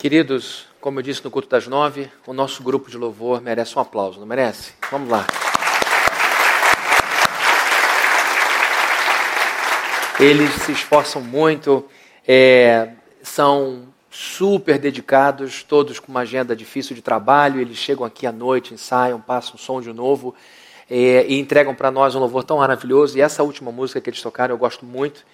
Queridos, como eu disse no culto das nove, o nosso grupo de louvor merece um aplauso, não merece? Vamos lá. Eles se esforçam muito, é, são super dedicados, todos com uma agenda difícil de trabalho. Eles chegam aqui à noite, ensaiam, passam som de novo é, e entregam para nós um louvor tão maravilhoso. E essa última música que eles tocaram eu gosto muito.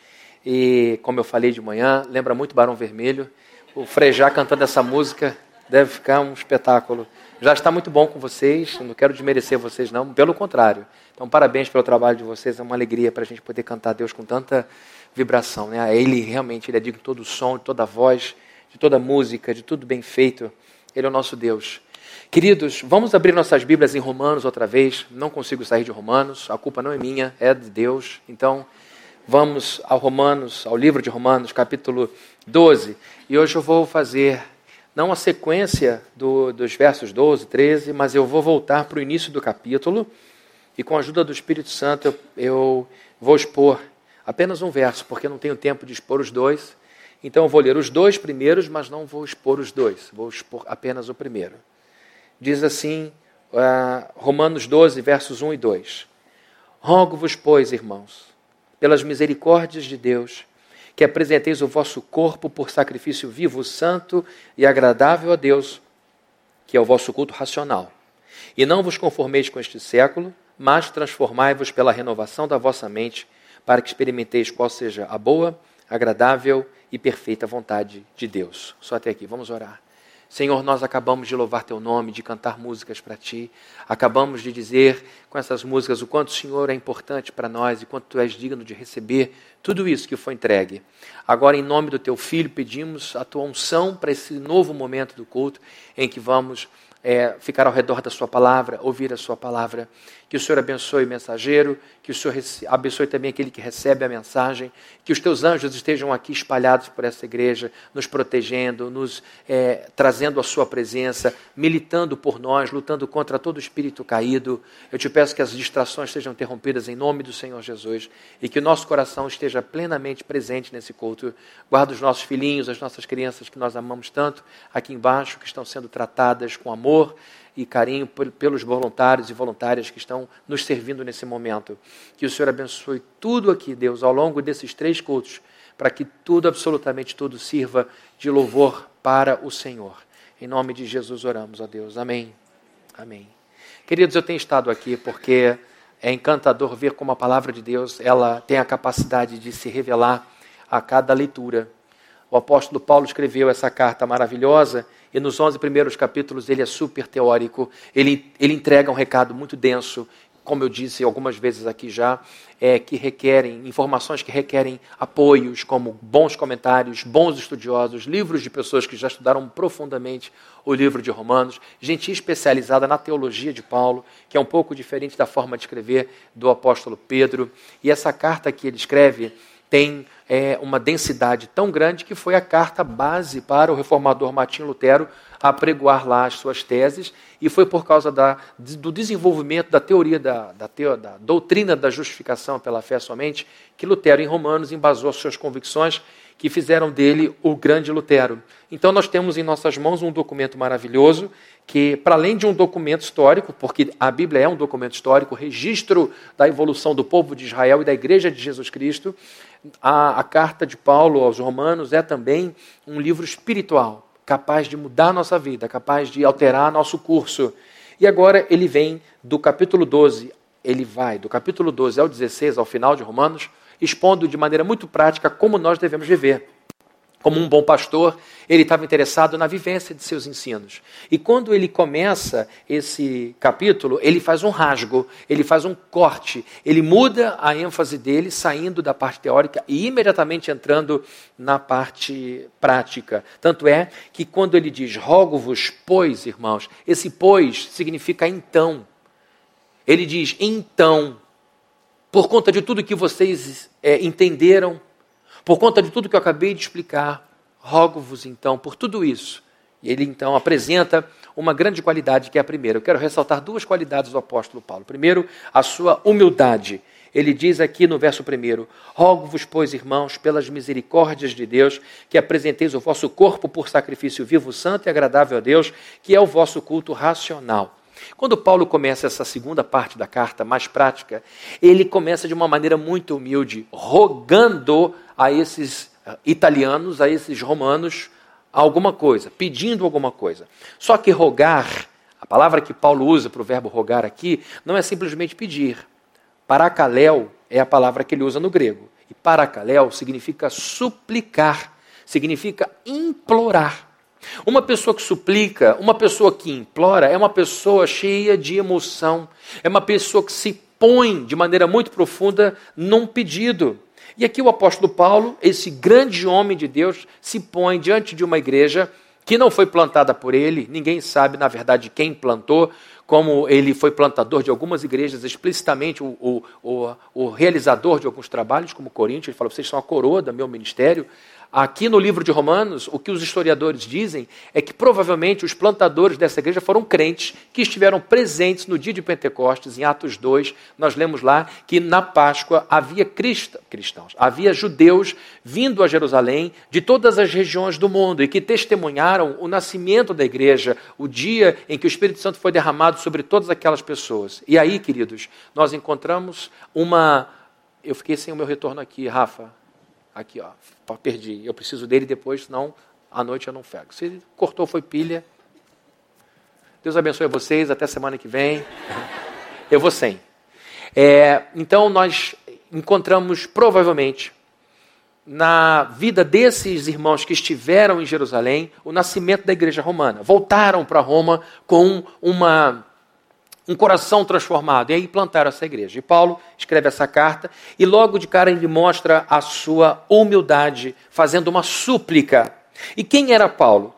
E como eu falei de manhã, lembra muito Barão Vermelho o Frejá cantando essa música deve ficar um espetáculo. Já está muito bom com vocês, não quero desmerecer vocês, não, pelo contrário. Então, parabéns pelo trabalho de vocês, é uma alegria para a gente poder cantar a Deus com tanta vibração. Né? Ele realmente ele é digno de todo o som, de toda a voz, de toda a música, de tudo bem feito. Ele é o nosso Deus. Queridos, vamos abrir nossas Bíblias em Romanos outra vez. Não consigo sair de Romanos, a culpa não é minha, é de Deus. Então, vamos ao Romanos, ao livro de Romanos, capítulo 12. E hoje eu vou fazer, não a sequência do, dos versos 12, 13, mas eu vou voltar para o início do capítulo. E com a ajuda do Espírito Santo, eu, eu vou expor apenas um verso, porque não tenho tempo de expor os dois. Então eu vou ler os dois primeiros, mas não vou expor os dois, vou expor apenas o primeiro. Diz assim, uh, Romanos 12, versos 1 e 2: Rogo-vos, pois, irmãos, pelas misericórdias de Deus, que apresenteis o vosso corpo por sacrifício vivo, santo e agradável a Deus, que é o vosso culto racional. E não vos conformeis com este século, mas transformai-vos pela renovação da vossa mente, para que experimenteis qual seja a boa, agradável e perfeita vontade de Deus. Só até aqui, vamos orar. Senhor, nós acabamos de louvar Teu nome, de cantar músicas para Ti, acabamos de dizer com essas músicas o quanto o Senhor é importante para nós e quanto Tu és digno de receber tudo isso que foi entregue. Agora, em nome do Teu Filho, pedimos a Tua unção para esse novo momento do culto em que vamos é, ficar ao redor da Sua palavra, ouvir a Sua palavra. Que o Senhor abençoe o mensageiro, que o Senhor abençoe também aquele que recebe a mensagem, que os teus anjos estejam aqui espalhados por essa igreja, nos protegendo, nos é, trazendo a Sua presença, militando por nós, lutando contra todo espírito caído. Eu te peço que as distrações sejam interrompidas em nome do Senhor Jesus e que o nosso coração esteja plenamente presente nesse culto. Guarda os nossos filhinhos, as nossas crianças que nós amamos tanto aqui embaixo, que estão sendo tratadas com amor e carinho pelos voluntários e voluntárias que estão nos servindo nesse momento. Que o Senhor abençoe tudo aqui, Deus, ao longo desses três cultos, para que tudo, absolutamente tudo, sirva de louvor para o Senhor. Em nome de Jesus oramos, ó Deus. Amém. Amém. Queridos, eu tenho estado aqui porque é encantador ver como a palavra de Deus ela tem a capacidade de se revelar a cada leitura. O apóstolo Paulo escreveu essa carta maravilhosa e nos 11 primeiros capítulos ele é super teórico, ele, ele entrega um recado muito denso, como eu disse algumas vezes aqui já, é, que requerem, informações que requerem apoios, como bons comentários, bons estudiosos, livros de pessoas que já estudaram profundamente o livro de Romanos, gente especializada na teologia de Paulo, que é um pouco diferente da forma de escrever do apóstolo Pedro. E essa carta que ele escreve tem é, uma densidade tão grande que foi a carta base para o reformador Martinho Lutero apregoar lá as suas teses, e foi por causa da, do desenvolvimento da teoria da, da, teo, da doutrina da justificação pela fé somente que Lutero, em Romanos, embasou as suas convicções que fizeram dele o grande Lutero. Então, nós temos em nossas mãos um documento maravilhoso que, para além de um documento histórico, porque a Bíblia é um documento histórico, registro da evolução do povo de Israel e da Igreja de Jesus Cristo, a, a carta de Paulo aos Romanos é também um livro espiritual, capaz de mudar nossa vida, capaz de alterar nosso curso. E agora ele vem do capítulo 12, ele vai do capítulo 12 ao 16, ao final de Romanos, expondo de maneira muito prática como nós devemos viver. Como um bom pastor, ele estava interessado na vivência de seus ensinos. E quando ele começa esse capítulo, ele faz um rasgo, ele faz um corte, ele muda a ênfase dele, saindo da parte teórica e imediatamente entrando na parte prática. Tanto é que quando ele diz rogo-vos, pois, irmãos, esse pois significa então. Ele diz então, por conta de tudo que vocês é, entenderam por conta de tudo que eu acabei de explicar, rogo-vos então por tudo isso. E ele então apresenta uma grande qualidade que é a primeira. Eu quero ressaltar duas qualidades do apóstolo Paulo. Primeiro, a sua humildade. ele diz aqui no verso 1: Rogo-vos, pois, irmãos, pelas misericórdias de Deus, que apresenteis o vosso corpo por sacrifício vivo, santo e agradável a Deus, que é o vosso culto racional. Quando Paulo começa essa segunda parte da carta, mais prática, ele começa de uma maneira muito humilde, rogando a esses italianos, a esses romanos, alguma coisa, pedindo alguma coisa. Só que rogar, a palavra que Paulo usa para o verbo rogar aqui, não é simplesmente pedir. Paracaléu é a palavra que ele usa no grego. E paracaléu significa suplicar, significa implorar. Uma pessoa que suplica, uma pessoa que implora, é uma pessoa cheia de emoção, é uma pessoa que se põe de maneira muito profunda num pedido. E aqui o apóstolo Paulo, esse grande homem de Deus, se põe diante de uma igreja que não foi plantada por ele, ninguém sabe, na verdade, quem plantou, como ele foi plantador de algumas igrejas, explicitamente o, o, o, o realizador de alguns trabalhos, como Coríntios, ele falou: vocês são a coroa do meu ministério. Aqui no livro de Romanos, o que os historiadores dizem é que provavelmente os plantadores dessa igreja foram crentes que estiveram presentes no dia de Pentecostes, em Atos 2. Nós lemos lá que na Páscoa havia cristãos, havia judeus vindo a Jerusalém de todas as regiões do mundo e que testemunharam o nascimento da igreja, o dia em que o Espírito Santo foi derramado sobre todas aquelas pessoas. E aí, queridos, nós encontramos uma. Eu fiquei sem o meu retorno aqui, Rafa. Aqui, ó, perdi. Eu preciso dele depois, senão à noite eu não pego. Se cortou, foi pilha. Deus abençoe vocês. Até semana que vem. Eu vou sem. É, então, nós encontramos provavelmente na vida desses irmãos que estiveram em Jerusalém o nascimento da igreja romana. Voltaram para Roma com uma um coração transformado. E aí plantaram essa igreja. E Paulo escreve essa carta e logo de cara ele mostra a sua humildade, fazendo uma súplica. E quem era Paulo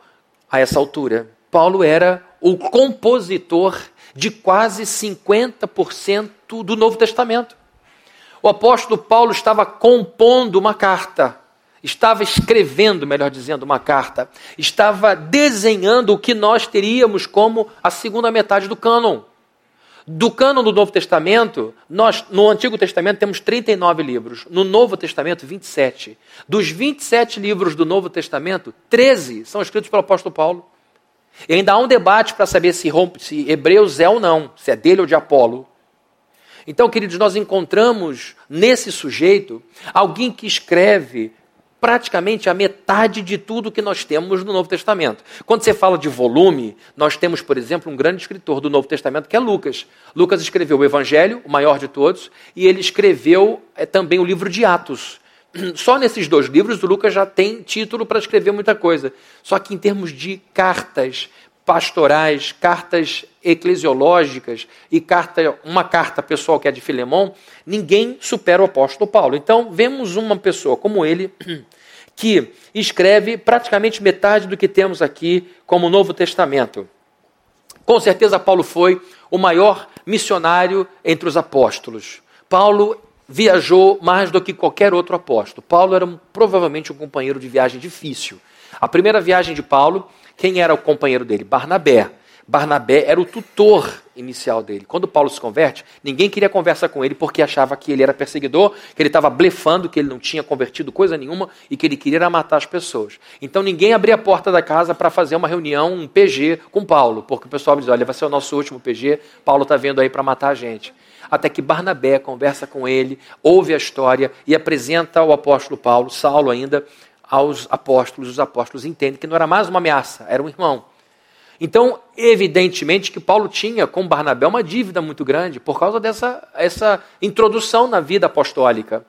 a essa altura? Paulo era o compositor de quase 50% do Novo Testamento. O apóstolo Paulo estava compondo uma carta, estava escrevendo, melhor dizendo, uma carta, estava desenhando o que nós teríamos como a segunda metade do cânon. Do cânon do Novo Testamento, nós no Antigo Testamento temos 39 livros, no Novo Testamento 27. Dos 27 livros do Novo Testamento, 13 são escritos pelo apóstolo Paulo. E ainda há um debate para saber se, se Hebreus é ou não, se é dele ou de Apolo. Então, queridos, nós encontramos nesse sujeito alguém que escreve praticamente a metade de tudo que nós temos no Novo Testamento. Quando você fala de volume, nós temos, por exemplo, um grande escritor do Novo Testamento que é Lucas. Lucas escreveu o Evangelho, o maior de todos, e ele escreveu é, também o livro de Atos. Só nesses dois livros o Lucas já tem título para escrever muita coisa. Só que em termos de cartas pastorais, cartas eclesiológicas e carta, uma carta pessoal que é de Filemão, ninguém supera o apóstolo Paulo. Então, vemos uma pessoa como ele que escreve praticamente metade do que temos aqui como Novo Testamento. Com certeza, Paulo foi o maior missionário entre os apóstolos. Paulo viajou mais do que qualquer outro apóstolo. Paulo era provavelmente um companheiro de viagem difícil. A primeira viagem de Paulo quem era o companheiro dele? Barnabé. Barnabé era o tutor inicial dele. Quando Paulo se converte, ninguém queria conversa com ele porque achava que ele era perseguidor, que ele estava blefando, que ele não tinha convertido coisa nenhuma e que ele queria matar as pessoas. Então ninguém abria a porta da casa para fazer uma reunião, um PG com Paulo, porque o pessoal diz: olha, vai ser o nosso último PG, Paulo está vindo aí para matar a gente. Até que Barnabé conversa com ele, ouve a história e apresenta ao apóstolo Paulo, Saulo ainda, aos apóstolos. Os apóstolos entendem que não era mais uma ameaça, era um irmão. Então, evidentemente que Paulo tinha com Barnabé uma dívida muito grande por causa dessa essa introdução na vida apostólica.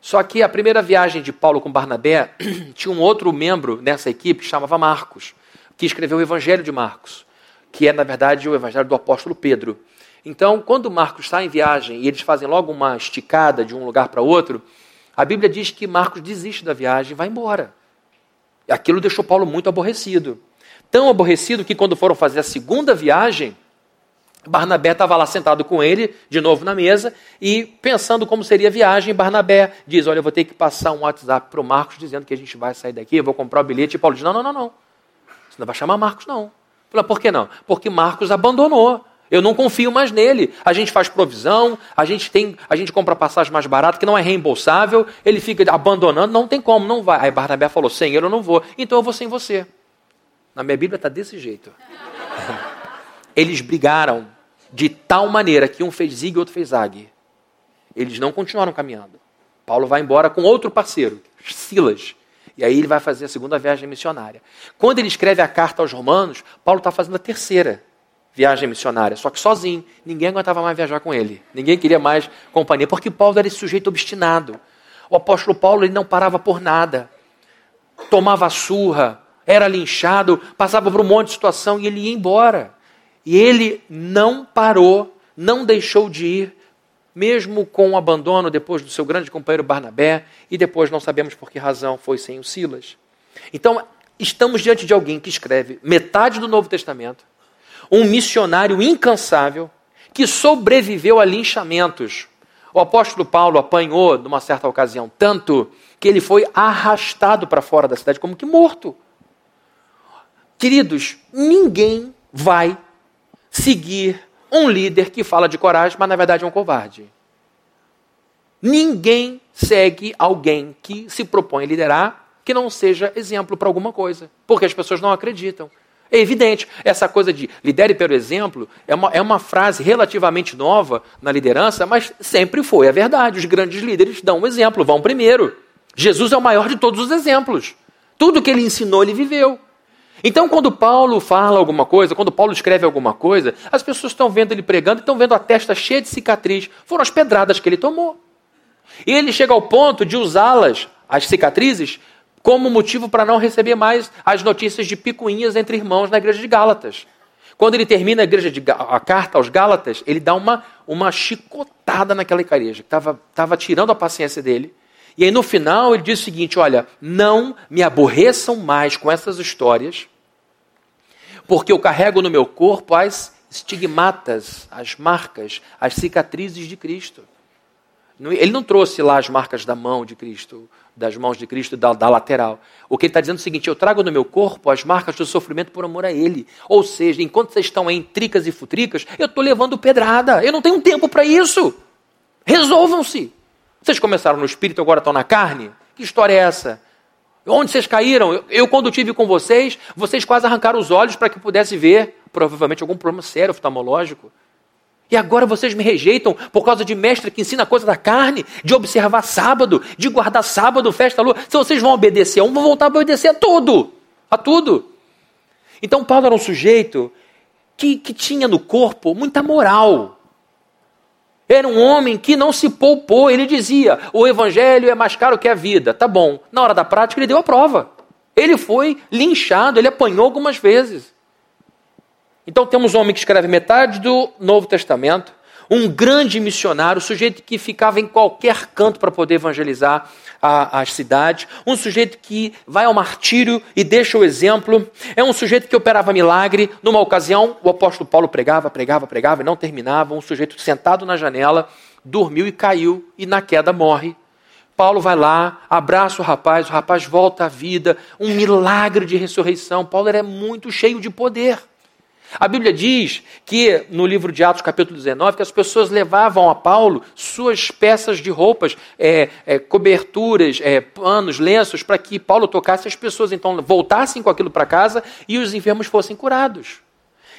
Só que a primeira viagem de Paulo com Barnabé tinha um outro membro nessa equipe que chamava Marcos, que escreveu o Evangelho de Marcos, que é, na verdade, o Evangelho do apóstolo Pedro. Então, quando Marcos está em viagem e eles fazem logo uma esticada de um lugar para outro, a Bíblia diz que Marcos desiste da viagem e vai embora. Aquilo deixou Paulo muito aborrecido. Tão aborrecido que quando foram fazer a segunda viagem, Barnabé estava lá sentado com ele, de novo na mesa, e pensando como seria a viagem, Barnabé diz: Olha, eu vou ter que passar um WhatsApp para o Marcos dizendo que a gente vai sair daqui, eu vou comprar o bilhete. E Paulo diz: Não, não, não, não. Você não vai chamar Marcos, não. Fala, por que não? Porque Marcos abandonou. Eu não confio mais nele. A gente faz provisão, a gente tem, a gente compra passagem mais barata que não é reembolsável, ele fica abandonando, não tem como, não vai. Aí Barnabé falou: Senhor, eu não vou, então eu vou sem você. Na minha Bíblia está desse jeito. Eles brigaram de tal maneira que um fez zig e outro fez zag. Eles não continuaram caminhando. Paulo vai embora com outro parceiro, Silas. E aí ele vai fazer a segunda viagem missionária. Quando ele escreve a carta aos Romanos, Paulo está fazendo a terceira viagem missionária, só que sozinho. Ninguém aguentava mais viajar com ele. Ninguém queria mais companhia, porque Paulo era esse sujeito obstinado. O apóstolo Paulo ele não parava por nada. Tomava surra, era linchado, passava por um monte de situação e ele ia embora. E ele não parou, não deixou de ir, mesmo com o abandono depois do seu grande companheiro Barnabé, e depois não sabemos por que razão foi sem o Silas. Então, estamos diante de alguém que escreve metade do Novo Testamento, um missionário incansável que sobreviveu a linchamentos. O apóstolo Paulo apanhou, numa certa ocasião, tanto que ele foi arrastado para fora da cidade como que morto. Queridos, ninguém vai seguir um líder que fala de coragem, mas na verdade é um covarde. Ninguém segue alguém que se propõe a liderar que não seja exemplo para alguma coisa, porque as pessoas não acreditam. É evidente, essa coisa de lidere pelo exemplo é uma, é uma frase relativamente nova na liderança, mas sempre foi a verdade. Os grandes líderes dão um exemplo, vão primeiro. Jesus é o maior de todos os exemplos. Tudo que ele ensinou, ele viveu. Então, quando Paulo fala alguma coisa, quando Paulo escreve alguma coisa, as pessoas estão vendo ele pregando e estão vendo a testa cheia de cicatriz. Foram as pedradas que ele tomou. E ele chega ao ponto de usá-las, as cicatrizes, como motivo para não receber mais as notícias de picuinhas entre irmãos na igreja de Gálatas. Quando ele termina a, igreja de, a carta aos Gálatas, ele dá uma, uma chicotada naquela igreja, que estava tirando a paciência dele. E aí no final ele diz o seguinte: olha, não me aborreçam mais com essas histórias, porque eu carrego no meu corpo as estigmatas, as marcas, as cicatrizes de Cristo. Ele não trouxe lá as marcas da mão de Cristo, das mãos de Cristo da, da lateral. O que ele está dizendo é o seguinte: eu trago no meu corpo as marcas do sofrimento por amor a Ele. Ou seja, enquanto vocês estão em tricas e futricas, eu estou levando pedrada. Eu não tenho tempo para isso. Resolvam-se. Vocês começaram no espírito, agora estão na carne? Que história é essa? Onde vocês caíram? Eu, eu quando tive com vocês, vocês quase arrancaram os olhos para que pudesse ver, provavelmente, algum problema sério oftalmológico. E agora vocês me rejeitam por causa de mestre que ensina coisa da carne, de observar sábado, de guardar sábado, festa, lua. Se vocês vão obedecer a um, vão voltar a obedecer a tudo. A tudo. Então Paulo era um sujeito que, que tinha no corpo muita moral. Era um homem que não se poupou. Ele dizia: o evangelho é mais caro que a vida. Tá bom. Na hora da prática, ele deu a prova. Ele foi linchado, ele apanhou algumas vezes. Então temos um homem que escreve metade do Novo Testamento, um grande missionário, sujeito que ficava em qualquer canto para poder evangelizar as cidades, um sujeito que vai ao martírio e deixa o exemplo, é um sujeito que operava milagre. Numa ocasião, o apóstolo Paulo pregava, pregava, pregava e não terminava. Um sujeito sentado na janela dormiu e caiu e na queda morre. Paulo vai lá, abraça o rapaz, o rapaz volta à vida, um milagre de ressurreição. Paulo era muito cheio de poder. A Bíblia diz que, no livro de Atos, capítulo 19, que as pessoas levavam a Paulo suas peças de roupas, é, é, coberturas, é, panos, lenços, para que Paulo tocasse as pessoas, então voltassem com aquilo para casa e os enfermos fossem curados.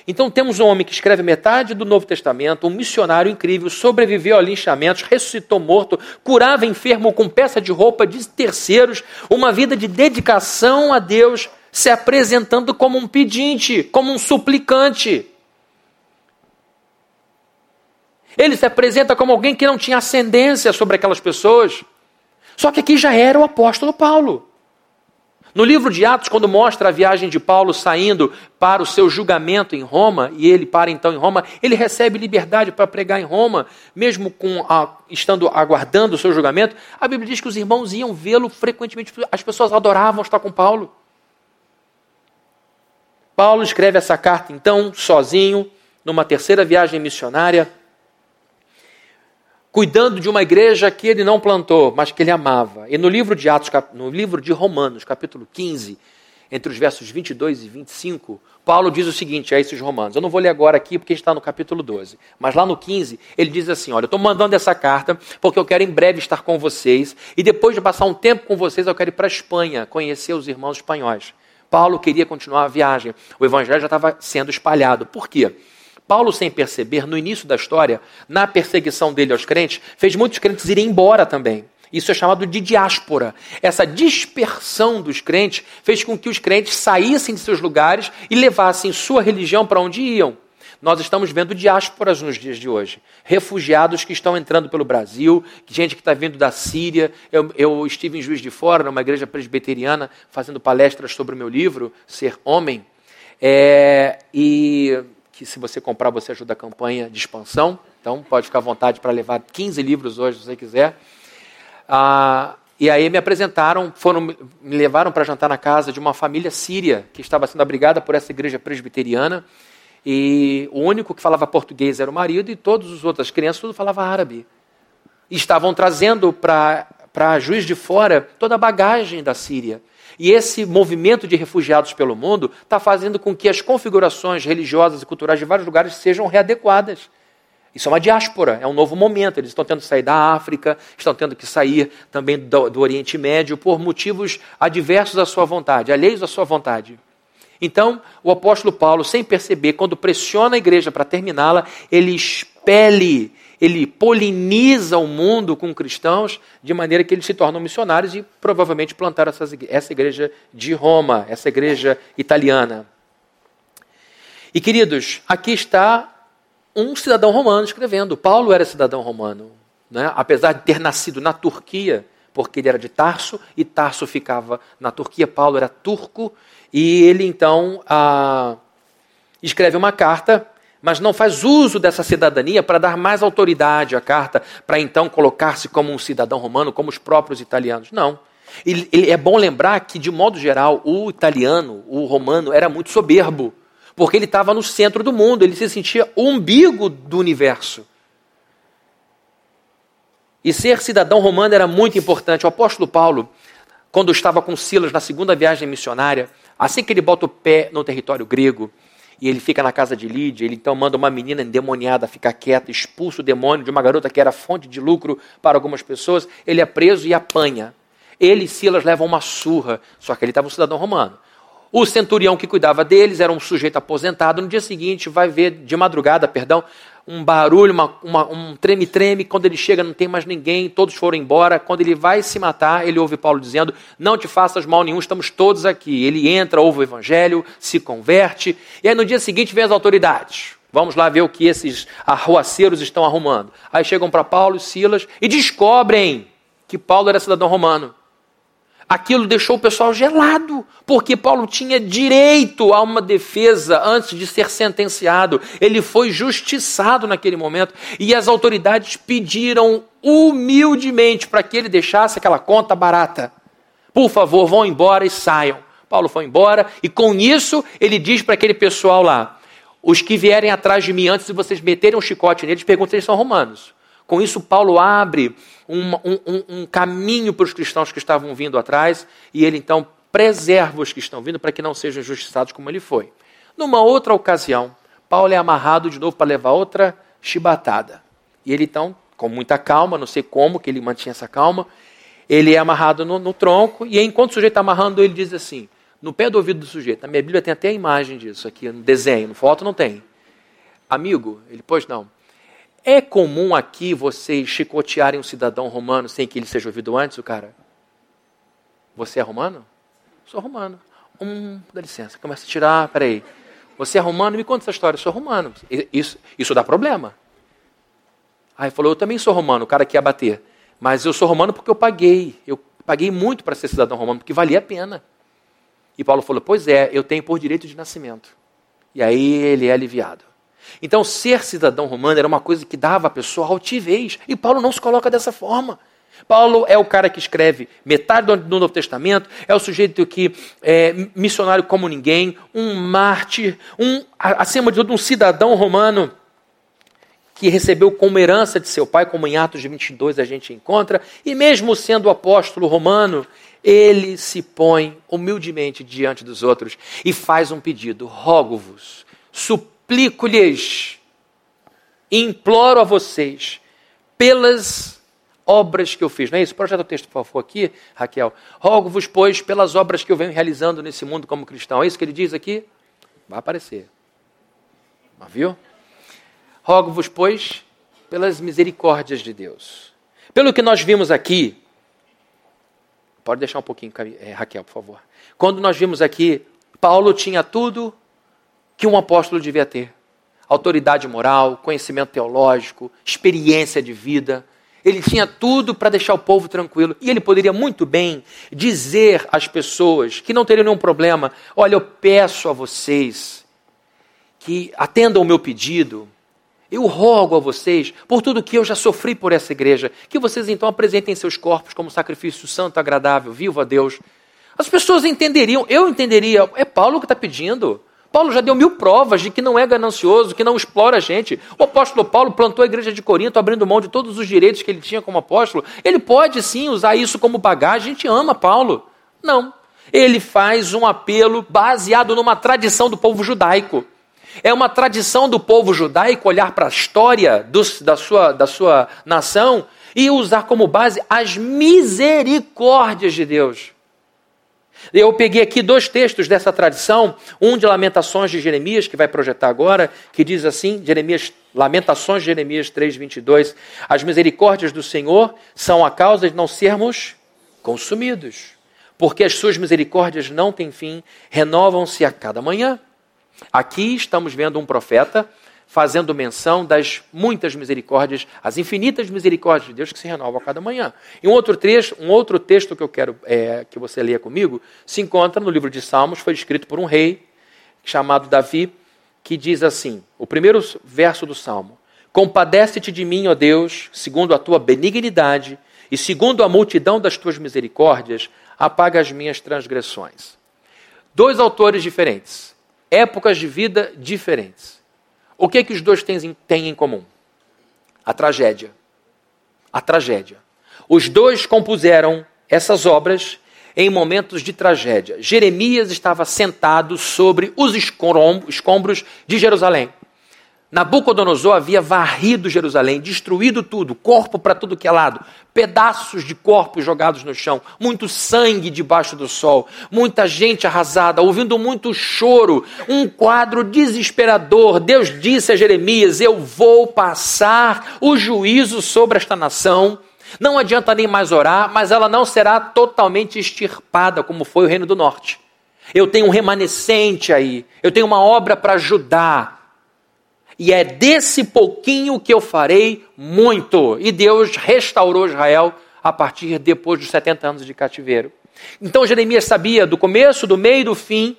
Então temos um homem que escreve metade do Novo Testamento, um missionário incrível, sobreviveu a linchamentos, ressuscitou morto, curava enfermo com peça de roupa de terceiros, uma vida de dedicação a Deus se apresentando como um pedinte, como um suplicante. Ele se apresenta como alguém que não tinha ascendência sobre aquelas pessoas. Só que aqui já era o apóstolo Paulo. No livro de Atos, quando mostra a viagem de Paulo saindo para o seu julgamento em Roma, e ele para então em Roma, ele recebe liberdade para pregar em Roma, mesmo com a, estando aguardando o seu julgamento. A Bíblia diz que os irmãos iam vê-lo frequentemente, as pessoas adoravam estar com Paulo. Paulo escreve essa carta, então, sozinho, numa terceira viagem missionária, cuidando de uma igreja que ele não plantou, mas que ele amava. E no livro de Atos, no livro de Romanos, capítulo 15, entre os versos 22 e 25, Paulo diz o seguinte a esses romanos. Eu não vou ler agora aqui porque está no capítulo 12. Mas lá no 15, ele diz assim: Olha, eu estou mandando essa carta porque eu quero em breve estar com vocês. E depois de passar um tempo com vocês, eu quero ir para a Espanha, conhecer os irmãos espanhóis. Paulo queria continuar a viagem. O evangelho já estava sendo espalhado. Por quê? Paulo, sem perceber, no início da história, na perseguição dele aos crentes, fez muitos crentes irem embora também. Isso é chamado de diáspora. Essa dispersão dos crentes fez com que os crentes saíssem de seus lugares e levassem sua religião para onde iam. Nós estamos vendo diásporas nos dias de hoje. Refugiados que estão entrando pelo Brasil, gente que está vindo da Síria. Eu, eu, estive em Juiz de Fora, numa igreja presbiteriana, fazendo palestras sobre o meu livro, Ser Homem. É, e que se você comprar, você ajuda a campanha de expansão. Então, pode ficar à vontade para levar 15 livros hoje, se você quiser. Ah, e aí me apresentaram, foram, me levaram para jantar na casa de uma família síria que estava sendo abrigada por essa igreja presbiteriana. E o único que falava português era o marido e todas as outras crianças tudo falava árabe. E estavam trazendo para Juiz de Fora toda a bagagem da Síria. E esse movimento de refugiados pelo mundo está fazendo com que as configurações religiosas e culturais de vários lugares sejam readequadas. Isso é uma diáspora, é um novo momento. Eles estão tendo que sair da África, estão tendo que sair também do, do Oriente Médio por motivos adversos à sua vontade, alheios à sua vontade. Então, o apóstolo Paulo, sem perceber, quando pressiona a igreja para terminá-la, ele expele, ele poliniza o mundo com cristãos, de maneira que eles se tornam missionários e provavelmente plantaram essa igreja de Roma, essa igreja italiana. E queridos, aqui está um cidadão romano escrevendo. Paulo era cidadão romano, né? apesar de ter nascido na Turquia, porque ele era de Tarso e Tarso ficava na Turquia. Paulo era turco e ele então ah, escreve uma carta, mas não faz uso dessa cidadania para dar mais autoridade à carta, para então colocar-se como um cidadão romano, como os próprios italianos. Não. Ele, ele, é bom lembrar que, de modo geral, o italiano, o romano, era muito soberbo porque ele estava no centro do mundo, ele se sentia o umbigo do universo. E ser cidadão romano era muito importante. O apóstolo Paulo, quando estava com Silas na segunda viagem missionária, assim que ele bota o pé no território grego, e ele fica na casa de Lídia, ele então manda uma menina endemoniada ficar quieta, expulsa o demônio de uma garota que era fonte de lucro para algumas pessoas, ele é preso e apanha. Ele e Silas levam uma surra, só que ele estava um cidadão romano. O centurião que cuidava deles era um sujeito aposentado. No dia seguinte, vai ver, de madrugada, perdão, um barulho, uma, uma, um treme-treme. Quando ele chega, não tem mais ninguém, todos foram embora. Quando ele vai se matar, ele ouve Paulo dizendo: Não te faças mal nenhum, estamos todos aqui. Ele entra, ouve o evangelho, se converte. E aí no dia seguinte vem as autoridades. Vamos lá ver o que esses arruaceiros estão arrumando. Aí chegam para Paulo e Silas e descobrem que Paulo era cidadão romano aquilo deixou o pessoal gelado, porque Paulo tinha direito a uma defesa antes de ser sentenciado. Ele foi justiçado naquele momento e as autoridades pediram humildemente para que ele deixasse aquela conta barata. Por favor, vão embora e saiam. Paulo foi embora e com isso ele diz para aquele pessoal lá: os que vierem atrás de mim antes de vocês meterem um chicote neles, perguntam se eles são romanos. Com isso, Paulo abre um, um, um caminho para os cristãos que estavam vindo atrás e ele então preserva os que estão vindo para que não sejam injustiçados como ele foi. Numa outra ocasião, Paulo é amarrado de novo para levar outra chibatada. E ele então, com muita calma, não sei como que ele mantinha essa calma, ele é amarrado no, no tronco e enquanto o sujeito está amarrando, ele diz assim, no pé do ouvido do sujeito, na minha Bíblia tem até a imagem disso aqui, no desenho, no foto não tem. Amigo, ele, pois não, é comum aqui vocês chicotearem um cidadão romano sem que ele seja ouvido antes, o cara? Você é romano? Sou romano. Hum, dá licença, começa a tirar, peraí. Você é romano? Me conta essa história. Sou romano. Isso, isso dá problema. Aí falou, eu também sou romano, o cara quer bater. Mas eu sou romano porque eu paguei. Eu paguei muito para ser cidadão romano, porque valia a pena. E Paulo falou, pois é, eu tenho por direito de nascimento. E aí ele é aliviado. Então, ser cidadão romano era uma coisa que dava à pessoa altivez. E Paulo não se coloca dessa forma. Paulo é o cara que escreve metade do Novo Testamento, é o sujeito que é missionário como ninguém, um mártir, um, acima de tudo, um cidadão romano que recebeu como herança de seu pai, como em Atos de 22 a gente encontra, e mesmo sendo apóstolo romano, ele se põe humildemente diante dos outros e faz um pedido: rogo-vos, suplico-lhes, imploro a vocês, pelas obras que eu fiz. Não é isso? Projeta o texto, por favor, aqui, Raquel. Rogo-vos, pois, pelas obras que eu venho realizando nesse mundo como cristão. É isso que ele diz aqui? Vai aparecer. Mas viu? Rogo-vos, pois, pelas misericórdias de Deus. Pelo que nós vimos aqui, pode deixar um pouquinho, é, Raquel, por favor. Quando nós vimos aqui, Paulo tinha tudo que um apóstolo devia ter: autoridade moral, conhecimento teológico, experiência de vida ele tinha tudo para deixar o povo tranquilo. E ele poderia muito bem dizer às pessoas que não teriam nenhum problema: Olha, eu peço a vocês que atendam o meu pedido. Eu rogo a vocês, por tudo que eu já sofri por essa igreja, que vocês então apresentem seus corpos como sacrifício santo, agradável, vivo a Deus. As pessoas entenderiam, eu entenderia, é Paulo que está pedindo. Paulo já deu mil provas de que não é ganancioso, que não explora a gente. O apóstolo Paulo plantou a igreja de Corinto, abrindo mão de todos os direitos que ele tinha como apóstolo. Ele pode sim usar isso como bagagem. A gente ama Paulo. Não. Ele faz um apelo baseado numa tradição do povo judaico. É uma tradição do povo judaico olhar para a história do, da, sua, da sua nação e usar como base as misericórdias de Deus. Eu peguei aqui dois textos dessa tradição, um de Lamentações de Jeremias, que vai projetar agora, que diz assim, Jeremias, Lamentações de Jeremias 3:22, as misericórdias do Senhor são a causa de não sermos consumidos, porque as suas misericórdias não têm fim, renovam-se a cada manhã. Aqui estamos vendo um profeta fazendo menção das muitas misericórdias, as infinitas misericórdias de Deus que se renovam a cada manhã. E um outro trecho, um outro texto que eu quero é, que você leia comigo, se encontra no livro de Salmos, foi escrito por um rei chamado Davi, que diz assim: o primeiro verso do Salmo: Compadece-te de mim, ó Deus, segundo a tua benignidade e segundo a multidão das tuas misericórdias, apaga as minhas transgressões. Dois autores diferentes, épocas de vida diferentes. O que, é que os dois têm, têm em comum? A tragédia. A tragédia. Os dois compuseram essas obras em momentos de tragédia. Jeremias estava sentado sobre os escombros de Jerusalém. Nabucodonosor havia varrido Jerusalém, destruído tudo, corpo para tudo que é lado, pedaços de corpos jogados no chão, muito sangue debaixo do sol, muita gente arrasada, ouvindo muito choro, um quadro desesperador. Deus disse a Jeremias: Eu vou passar o juízo sobre esta nação. Não adianta nem mais orar, mas ela não será totalmente extirpada, como foi o Reino do Norte. Eu tenho um remanescente aí, eu tenho uma obra para ajudar. E é desse pouquinho que eu farei muito. E Deus restaurou Israel a partir depois dos 70 anos de cativeiro. Então Jeremias sabia do começo, do meio e do fim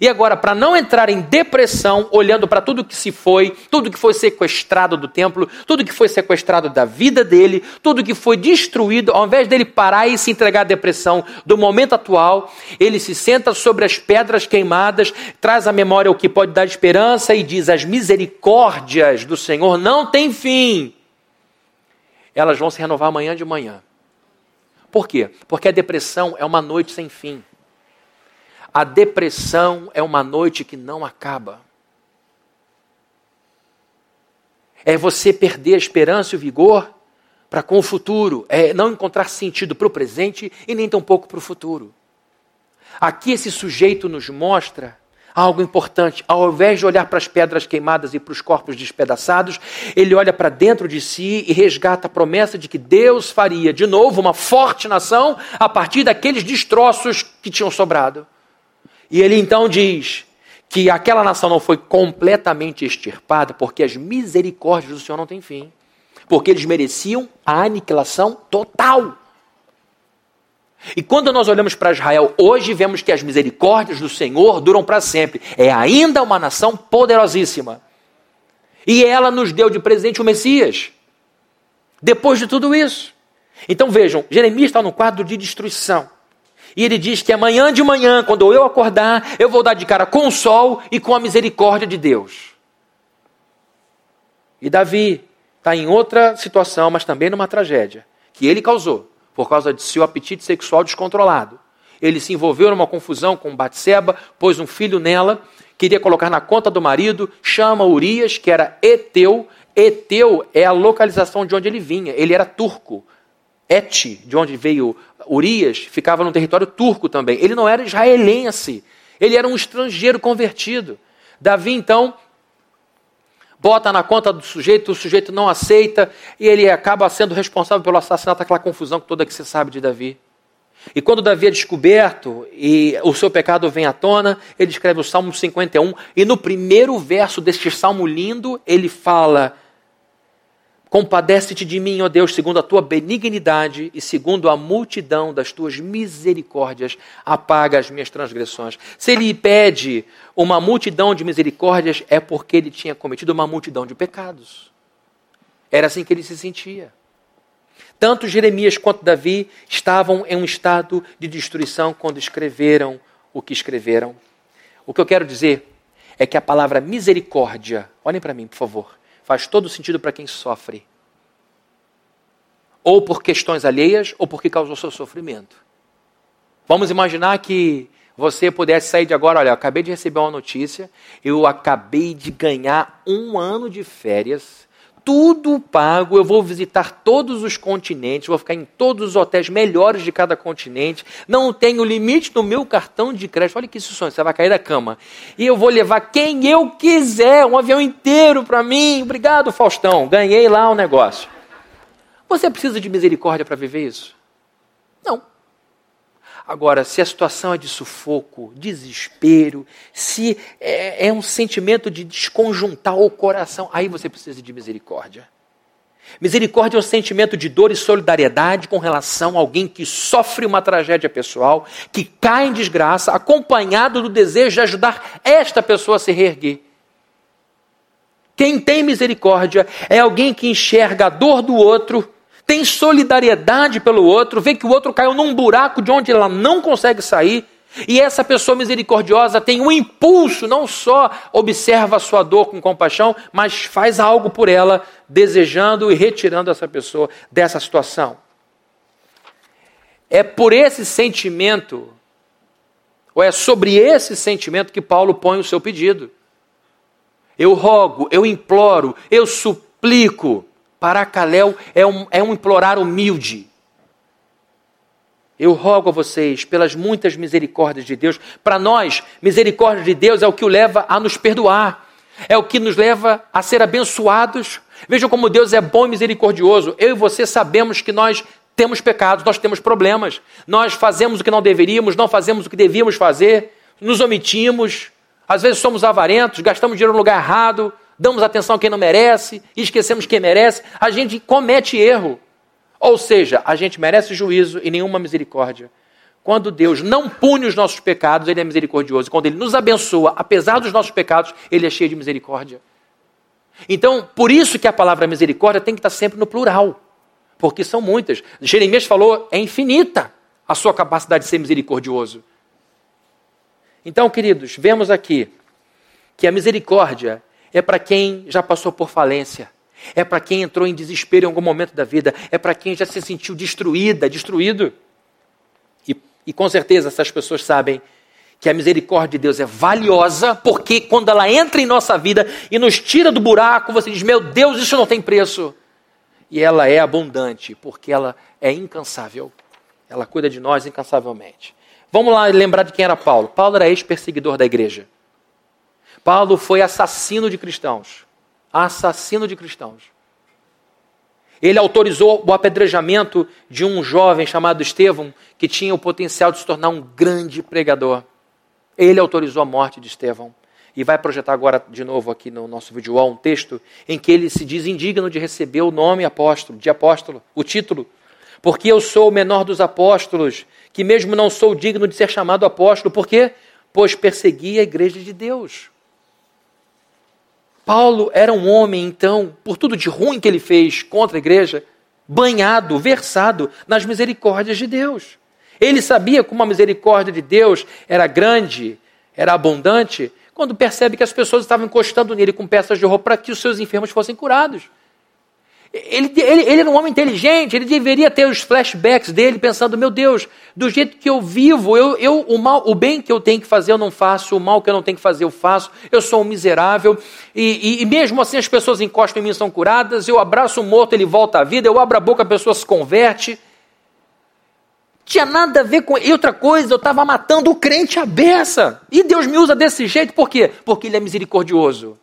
e agora, para não entrar em depressão, olhando para tudo que se foi, tudo que foi sequestrado do templo, tudo que foi sequestrado da vida dele, tudo que foi destruído, ao invés dele parar e se entregar à depressão do momento atual, ele se senta sobre as pedras queimadas, traz à memória o que pode dar esperança e diz: As misericórdias do Senhor não têm fim. Elas vão se renovar amanhã de manhã. Por quê? Porque a depressão é uma noite sem fim. A depressão é uma noite que não acaba. É você perder a esperança e o vigor para com o futuro. É não encontrar sentido para o presente e nem tampouco para o futuro. Aqui esse sujeito nos mostra algo importante. Ao invés de olhar para as pedras queimadas e para os corpos despedaçados, ele olha para dentro de si e resgata a promessa de que Deus faria de novo uma forte nação a partir daqueles destroços que tinham sobrado. E ele então diz que aquela nação não foi completamente extirpada porque as misericórdias do Senhor não têm fim. Porque eles mereciam a aniquilação total. E quando nós olhamos para Israel hoje, vemos que as misericórdias do Senhor duram para sempre. É ainda uma nação poderosíssima. E ela nos deu de presente o Messias. Depois de tudo isso. Então vejam, Jeremias está no quadro de destruição. E ele diz que amanhã de manhã, quando eu acordar, eu vou dar de cara com o sol e com a misericórdia de Deus. E Davi está em outra situação, mas também numa tragédia, que ele causou. por causa de seu apetite sexual descontrolado. Ele se envolveu numa confusão com Batseba, pôs um filho nela, queria colocar na conta do marido, chama Urias, que era Eteu. Eteu é a localização de onde ele vinha. Ele era turco. Et, de onde veio Urias, ficava no território turco também. Ele não era israelense. Ele era um estrangeiro convertido. Davi, então, bota na conta do sujeito, o sujeito não aceita e ele acaba sendo responsável pelo assassinato, aquela confusão toda que você sabe de Davi. E quando Davi é descoberto e o seu pecado vem à tona, ele escreve o Salmo 51 e no primeiro verso deste salmo lindo, ele fala: Compadece-te de mim, ó Deus, segundo a tua benignidade e segundo a multidão das tuas misericórdias, apaga as minhas transgressões. Se ele pede uma multidão de misericórdias, é porque ele tinha cometido uma multidão de pecados. Era assim que ele se sentia. Tanto Jeremias quanto Davi estavam em um estado de destruição quando escreveram o que escreveram. O que eu quero dizer é que a palavra misericórdia, olhem para mim, por favor, faz todo sentido para quem sofre. Ou por questões alheias, ou porque causou seu sofrimento. Vamos imaginar que você pudesse sair de agora, olha, acabei de receber uma notícia, eu acabei de ganhar um ano de férias tudo pago, eu vou visitar todos os continentes, vou ficar em todos os hotéis melhores de cada continente, não tenho limite no meu cartão de crédito. Olha que sonho, você vai cair da cama. E eu vou levar quem eu quiser, um avião inteiro para mim. Obrigado, Faustão, ganhei lá o um negócio. Você precisa de misericórdia para viver isso? Não. Agora, se a situação é de sufoco, desespero, se é, é um sentimento de desconjuntar o coração, aí você precisa de misericórdia. Misericórdia é um sentimento de dor e solidariedade com relação a alguém que sofre uma tragédia pessoal, que cai em desgraça, acompanhado do desejo de ajudar esta pessoa a se reerguer. Quem tem misericórdia é alguém que enxerga a dor do outro tem solidariedade pelo outro, vê que o outro caiu num buraco de onde ela não consegue sair. E essa pessoa misericordiosa tem um impulso, não só observa a sua dor com compaixão, mas faz algo por ela, desejando e retirando essa pessoa dessa situação. É por esse sentimento, ou é sobre esse sentimento que Paulo põe o seu pedido. Eu rogo, eu imploro, eu suplico Paracaléu é um, é um implorar humilde. Eu rogo a vocês, pelas muitas misericórdias de Deus, para nós, misericórdia de Deus é o que o leva a nos perdoar, é o que nos leva a ser abençoados. Vejam como Deus é bom e misericordioso. Eu e você sabemos que nós temos pecados, nós temos problemas, nós fazemos o que não deveríamos, não fazemos o que devíamos fazer, nos omitimos, às vezes somos avarentos, gastamos dinheiro no lugar errado, damos atenção a quem não merece e esquecemos quem merece, a gente comete erro. Ou seja, a gente merece juízo e nenhuma misericórdia. Quando Deus não pune os nossos pecados, Ele é misericordioso. Quando Ele nos abençoa, apesar dos nossos pecados, Ele é cheio de misericórdia. Então, por isso que a palavra misericórdia tem que estar sempre no plural, porque são muitas. Jeremias falou, é infinita a sua capacidade de ser misericordioso. Então, queridos, vemos aqui que a misericórdia é para quem já passou por falência, é para quem entrou em desespero em algum momento da vida, é para quem já se sentiu destruída, destruído. E, e com certeza essas pessoas sabem que a misericórdia de Deus é valiosa, porque quando ela entra em nossa vida e nos tira do buraco, você diz: Meu Deus, isso não tem preço. E ela é abundante, porque ela é incansável. Ela cuida de nós incansavelmente. Vamos lá lembrar de quem era Paulo. Paulo era ex-perseguidor da igreja. Paulo foi assassino de cristãos. Assassino de cristãos. Ele autorizou o apedrejamento de um jovem chamado Estevão, que tinha o potencial de se tornar um grande pregador. Ele autorizou a morte de Estevão. E vai projetar agora de novo aqui no nosso vídeo um texto em que ele se diz indigno de receber o nome apóstolo, de apóstolo, o título. Porque eu sou o menor dos apóstolos, que mesmo não sou digno de ser chamado apóstolo, por quê? Pois persegui a igreja de Deus. Paulo era um homem, então, por tudo de ruim que ele fez contra a igreja, banhado, versado nas misericórdias de Deus. Ele sabia como a misericórdia de Deus era grande, era abundante, quando percebe que as pessoas estavam encostando nele com peças de roupa para que os seus enfermos fossem curados. Ele, ele, ele era um homem inteligente, ele deveria ter os flashbacks dele, pensando: meu Deus, do jeito que eu vivo, eu, eu, o, mal, o bem que eu tenho que fazer eu não faço, o mal que eu não tenho que fazer eu faço, eu sou um miserável, e, e, e mesmo assim as pessoas encostam em mim são curadas, eu abraço o morto, ele volta à vida, eu abro a boca, a pessoa se converte. Tinha nada a ver com. E outra coisa, eu estava matando o crente à beça. E Deus me usa desse jeito, por quê? Porque Ele é misericordioso.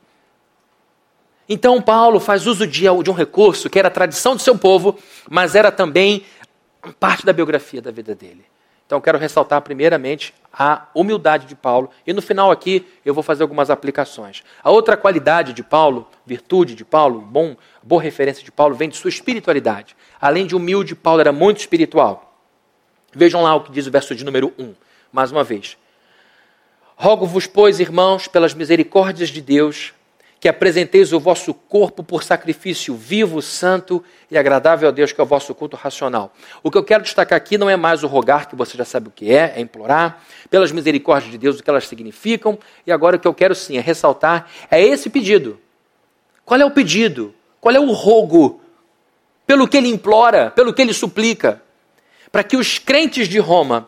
Então Paulo faz uso de, de um recurso que era a tradição do seu povo, mas era também parte da biografia da vida dele. Então quero ressaltar primeiramente a humildade de Paulo e no final aqui eu vou fazer algumas aplicações. A outra qualidade de Paulo, virtude de Paulo, bom, boa referência de Paulo vem de sua espiritualidade. Além de humilde, Paulo era muito espiritual. Vejam lá o que diz o verso de número 1, mais uma vez. Rogo-vos, pois, irmãos, pelas misericórdias de Deus, que apresenteis o vosso corpo por sacrifício vivo, santo e agradável a Deus, que é o vosso culto racional. O que eu quero destacar aqui não é mais o rogar, que você já sabe o que é, é implorar, pelas misericórdias de Deus, o que elas significam, e agora o que eu quero sim é ressaltar é esse pedido. Qual é o pedido? Qual é o rogo? Pelo que ele implora, pelo que ele suplica? Para que os crentes de Roma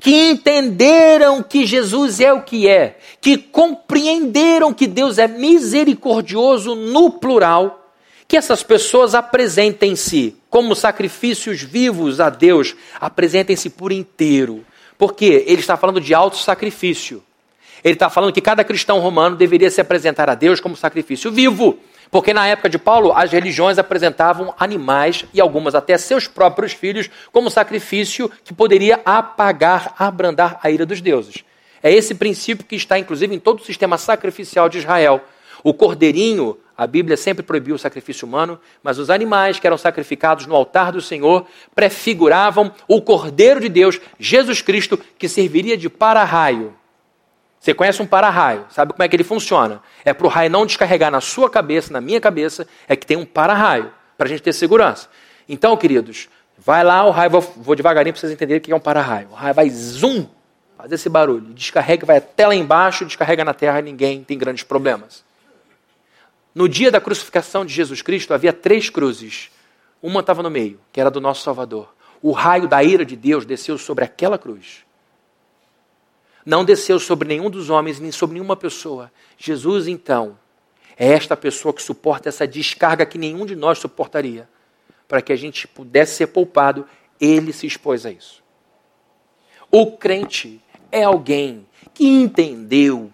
que entenderam que Jesus é o que é, que compreenderam que Deus é misericordioso no plural, que essas pessoas apresentem-se como sacrifícios vivos a Deus, apresentem-se por inteiro. Porque ele está falando de auto-sacrifício. Ele está falando que cada cristão romano deveria se apresentar a Deus como sacrifício vivo. Porque na época de Paulo, as religiões apresentavam animais e algumas até seus próprios filhos como sacrifício que poderia apagar, abrandar a ira dos deuses. É esse princípio que está inclusive em todo o sistema sacrificial de Israel. O cordeirinho, a Bíblia sempre proibiu o sacrifício humano, mas os animais que eram sacrificados no altar do Senhor prefiguravam o Cordeiro de Deus, Jesus Cristo, que serviria de para-raio você conhece um para-raio, sabe como é que ele funciona? É para o raio não descarregar na sua cabeça, na minha cabeça, é que tem um para-raio, para a gente ter segurança. Então, queridos, vai lá, o raio, vou, vou devagarinho para vocês entenderem o que é um para-raio. O raio vai zoom, fazer esse barulho, descarrega, vai até lá embaixo, descarrega na terra ninguém tem grandes problemas. No dia da crucificação de Jesus Cristo havia três cruzes. Uma estava no meio, que era do nosso Salvador. O raio da ira de Deus desceu sobre aquela cruz não desceu sobre nenhum dos homens, nem sobre nenhuma pessoa. Jesus, então, é esta pessoa que suporta essa descarga que nenhum de nós suportaria. Para que a gente pudesse ser poupado, ele se expôs a isso. O crente é alguém que entendeu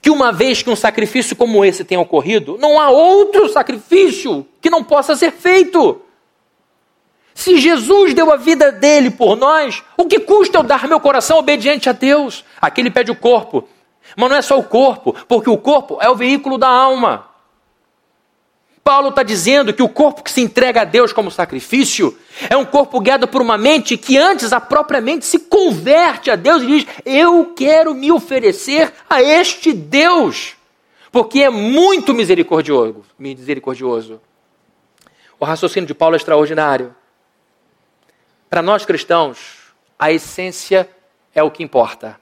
que uma vez que um sacrifício como esse tenha ocorrido, não há outro sacrifício que não possa ser feito. Se Jesus deu a vida dele por nós, o que custa eu dar meu coração obediente a Deus? Aqui ele pede o corpo. Mas não é só o corpo, porque o corpo é o veículo da alma. Paulo está dizendo que o corpo que se entrega a Deus como sacrifício é um corpo guiado por uma mente que antes a própria mente se converte a Deus e diz: Eu quero me oferecer a este Deus, porque é muito misericordioso. misericordioso. O raciocínio de Paulo é extraordinário. Para nós cristãos, a essência é o que importa,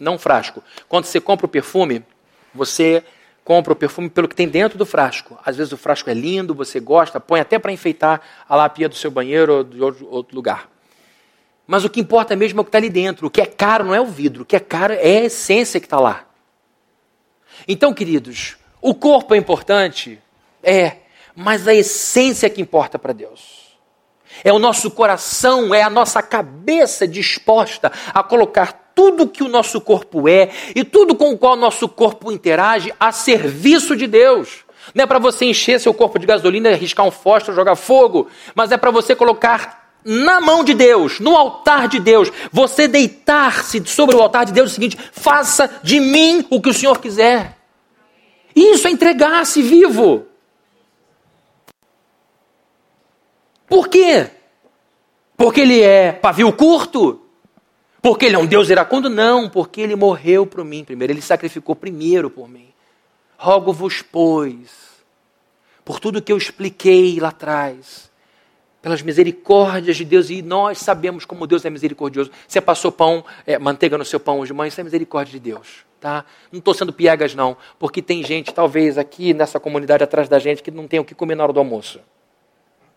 não o frasco. Quando você compra o perfume, você compra o perfume pelo que tem dentro do frasco. Às vezes o frasco é lindo, você gosta, põe até para enfeitar a lápia do seu banheiro ou de outro lugar. Mas o que importa mesmo é o que está ali dentro. O que é caro não é o vidro, o que é caro é a essência que está lá. Então, queridos, o corpo é importante? É, mas a essência é que importa para Deus. É o nosso coração, é a nossa cabeça disposta a colocar tudo que o nosso corpo é e tudo com o qual o nosso corpo interage a serviço de Deus. Não é para você encher seu corpo de gasolina, arriscar um fósforo, jogar fogo, mas é para você colocar na mão de Deus, no altar de Deus, você deitar-se sobre o altar de Deus é o seguinte: faça de mim o que o Senhor quiser. Isso é entregar-se vivo. Por quê? Porque ele é pavio curto? Porque ele é um Deus iracundo? Não, porque ele morreu por mim primeiro, ele sacrificou primeiro por mim. Rogo-vos, pois, por tudo que eu expliquei lá atrás, pelas misericórdias de Deus, e nós sabemos como Deus é misericordioso. Você passou pão, é, manteiga no seu pão hoje, mãe, isso é misericórdia de Deus. tá? Não estou sendo piegas, não. Porque tem gente, talvez, aqui nessa comunidade atrás da gente, que não tem o que comer na hora do almoço.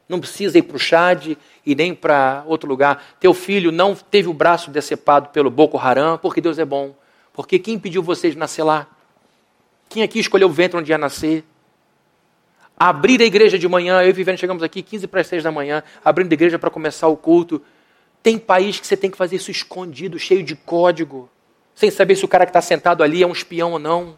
Não precisa ir para o Chad e nem para outro lugar. Teu filho não teve o braço decepado pelo Boko Haram, porque Deus é bom. Porque quem pediu vocês nascer lá? Quem aqui escolheu o ventre onde ia nascer? Abrir a igreja de manhã, eu e Viviane chegamos aqui 15 para as 6 da manhã, abrindo a igreja para começar o culto. Tem país que você tem que fazer isso escondido, cheio de código, sem saber se o cara que está sentado ali é um espião ou não.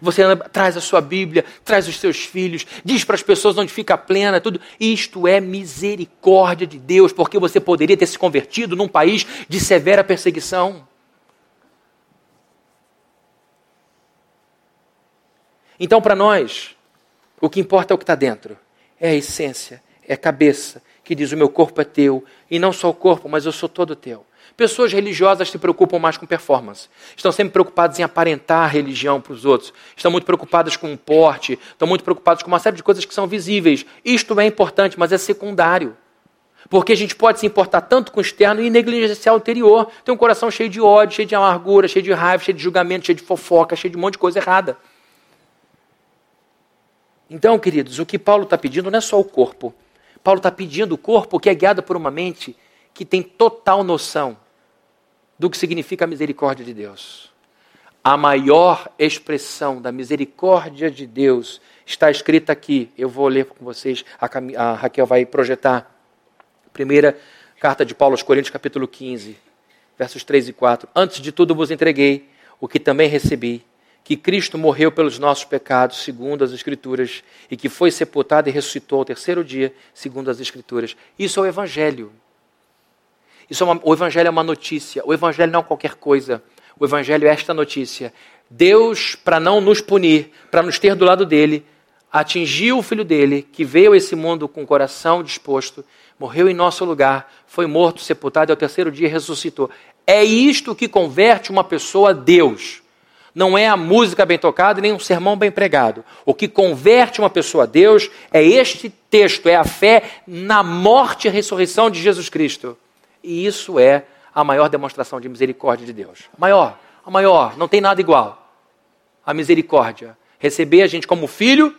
Você traz a sua Bíblia, traz os seus filhos, diz para as pessoas onde fica a plena, tudo. Isto é misericórdia de Deus, porque você poderia ter se convertido num país de severa perseguição. Então, para nós, o que importa é o que está dentro, é a essência, é a cabeça, que diz: O meu corpo é teu, e não só o corpo, mas eu sou todo teu. Pessoas religiosas se preocupam mais com performance. Estão sempre preocupadas em aparentar religião para os outros. Estão muito preocupadas com o porte. Estão muito preocupadas com uma série de coisas que são visíveis. Isto é importante, mas é secundário. Porque a gente pode se importar tanto com o externo e negligenciar o interior. Tem um coração cheio de ódio, cheio de amargura, cheio de raiva, cheio de julgamento, cheio de fofoca, cheio de um monte de coisa errada. Então, queridos, o que Paulo está pedindo não é só o corpo. Paulo está pedindo o corpo que é guiado por uma mente que tem total noção do que significa a misericórdia de Deus. A maior expressão da misericórdia de Deus está escrita aqui. Eu vou ler com vocês, a, Cam... a Raquel vai projetar. Primeira carta de Paulo aos Coríntios, capítulo 15, versos 3 e 4. Antes de tudo vos entreguei o que também recebi, que Cristo morreu pelos nossos pecados, segundo as Escrituras, e que foi sepultado e ressuscitou ao terceiro dia, segundo as Escrituras. Isso é o Evangelho. Isso é uma, o Evangelho é uma notícia. O Evangelho não é qualquer coisa. O Evangelho é esta notícia. Deus, para não nos punir, para nos ter do lado dele, atingiu o filho dele, que veio a esse mundo com o coração disposto, morreu em nosso lugar, foi morto, sepultado e ao terceiro dia ressuscitou. É isto que converte uma pessoa a Deus. Não é a música bem tocada nem um sermão bem pregado. O que converte uma pessoa a Deus é este texto, é a fé na morte e ressurreição de Jesus Cristo. E isso é a maior demonstração de misericórdia de Deus. A maior, a maior, não tem nada igual. A misericórdia. Receber a gente como filho,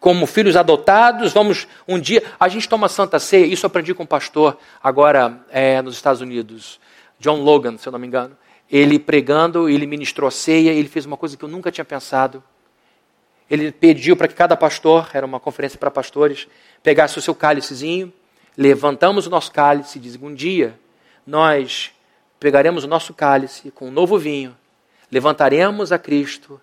como filhos adotados, vamos um dia. A gente toma santa ceia, isso aprendi com um pastor agora é, nos Estados Unidos, John Logan, se eu não me engano. Ele pregando, ele ministrou ceia, ele fez uma coisa que eu nunca tinha pensado. Ele pediu para que cada pastor, era uma conferência para pastores, pegasse o seu cálicezinho levantamos o nosso cálice e diz: um dia nós pegaremos o nosso cálice com um novo vinho, levantaremos a Cristo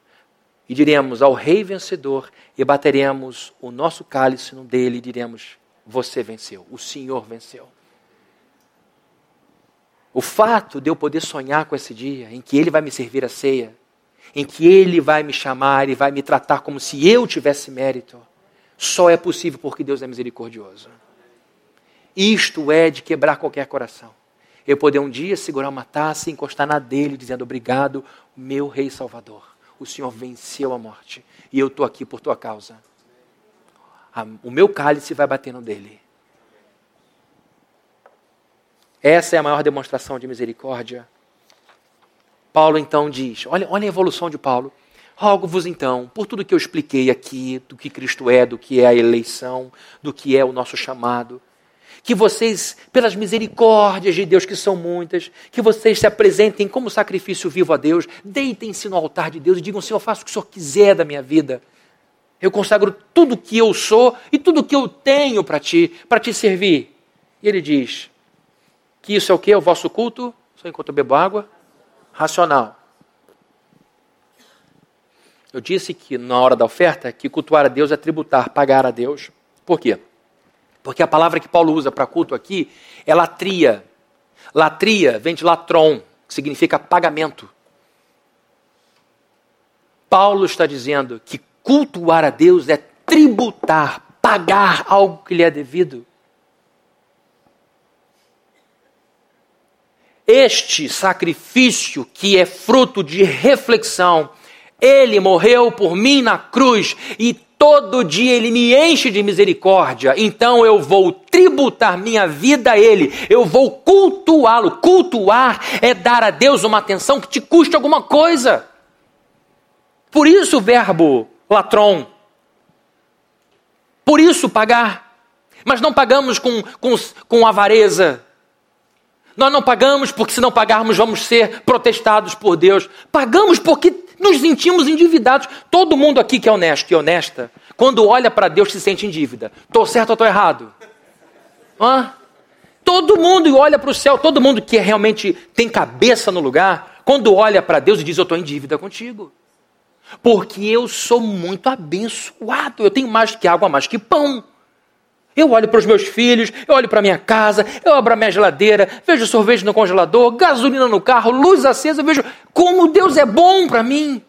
e diremos ao Rei vencedor e bateremos o nosso cálice no dele e diremos: Você venceu, o Senhor venceu. O fato de eu poder sonhar com esse dia em que Ele vai me servir a ceia, em que Ele vai me chamar e vai me tratar como se eu tivesse mérito, só é possível porque Deus é misericordioso. Isto é de quebrar qualquer coração. Eu poder um dia segurar uma taça e encostar na dele, dizendo: Obrigado, meu Rei Salvador. O Senhor venceu a morte e eu estou aqui por tua causa. O meu cálice vai bater no dele. Essa é a maior demonstração de misericórdia. Paulo então diz: olha, olha a evolução de Paulo. Rogo-vos então, por tudo que eu expliquei aqui, do que Cristo é, do que é a eleição, do que é o nosso chamado, que vocês, pelas misericórdias de Deus, que são muitas, que vocês se apresentem como sacrifício vivo a Deus, deitem-se no altar de Deus e digam: Senhor, faça o que o Senhor quiser da minha vida. Eu consagro tudo que eu sou e tudo que eu tenho para ti, para te servir. E ele diz que isso é o que? O vosso culto? Só enquanto eu bebo água? Racional. Eu disse que na hora da oferta, que cultuar a Deus é tributar, pagar a Deus. Por quê? Porque a palavra que Paulo usa para culto aqui é latria. Latria vem de latron, que significa pagamento. Paulo está dizendo que cultuar a Deus é tributar, pagar algo que lhe é devido. Este sacrifício, que é fruto de reflexão, ele morreu por mim na cruz e todo dia ele me enche de misericórdia, então eu vou tributar minha vida a ele, eu vou cultuá-lo. Cultuar é dar a Deus uma atenção que te custe alguma coisa. Por isso o verbo latron. Por isso pagar. Mas não pagamos com, com, com avareza. Nós não pagamos porque, se não pagarmos, vamos ser protestados por Deus. Pagamos porque nos sentimos endividados. Todo mundo aqui que é honesto e honesta, quando olha para Deus, se sente em dívida. Estou certo ou estou errado? Hã? Todo mundo olha para o céu, todo mundo que realmente tem cabeça no lugar, quando olha para Deus e diz: Eu estou em dívida contigo. Porque eu sou muito abençoado. Eu tenho mais que água, mais que pão. Eu olho para os meus filhos, eu olho para a minha casa, eu abro a minha geladeira, vejo sorvete no congelador, gasolina no carro, luz acesa, eu vejo como Deus é bom para mim.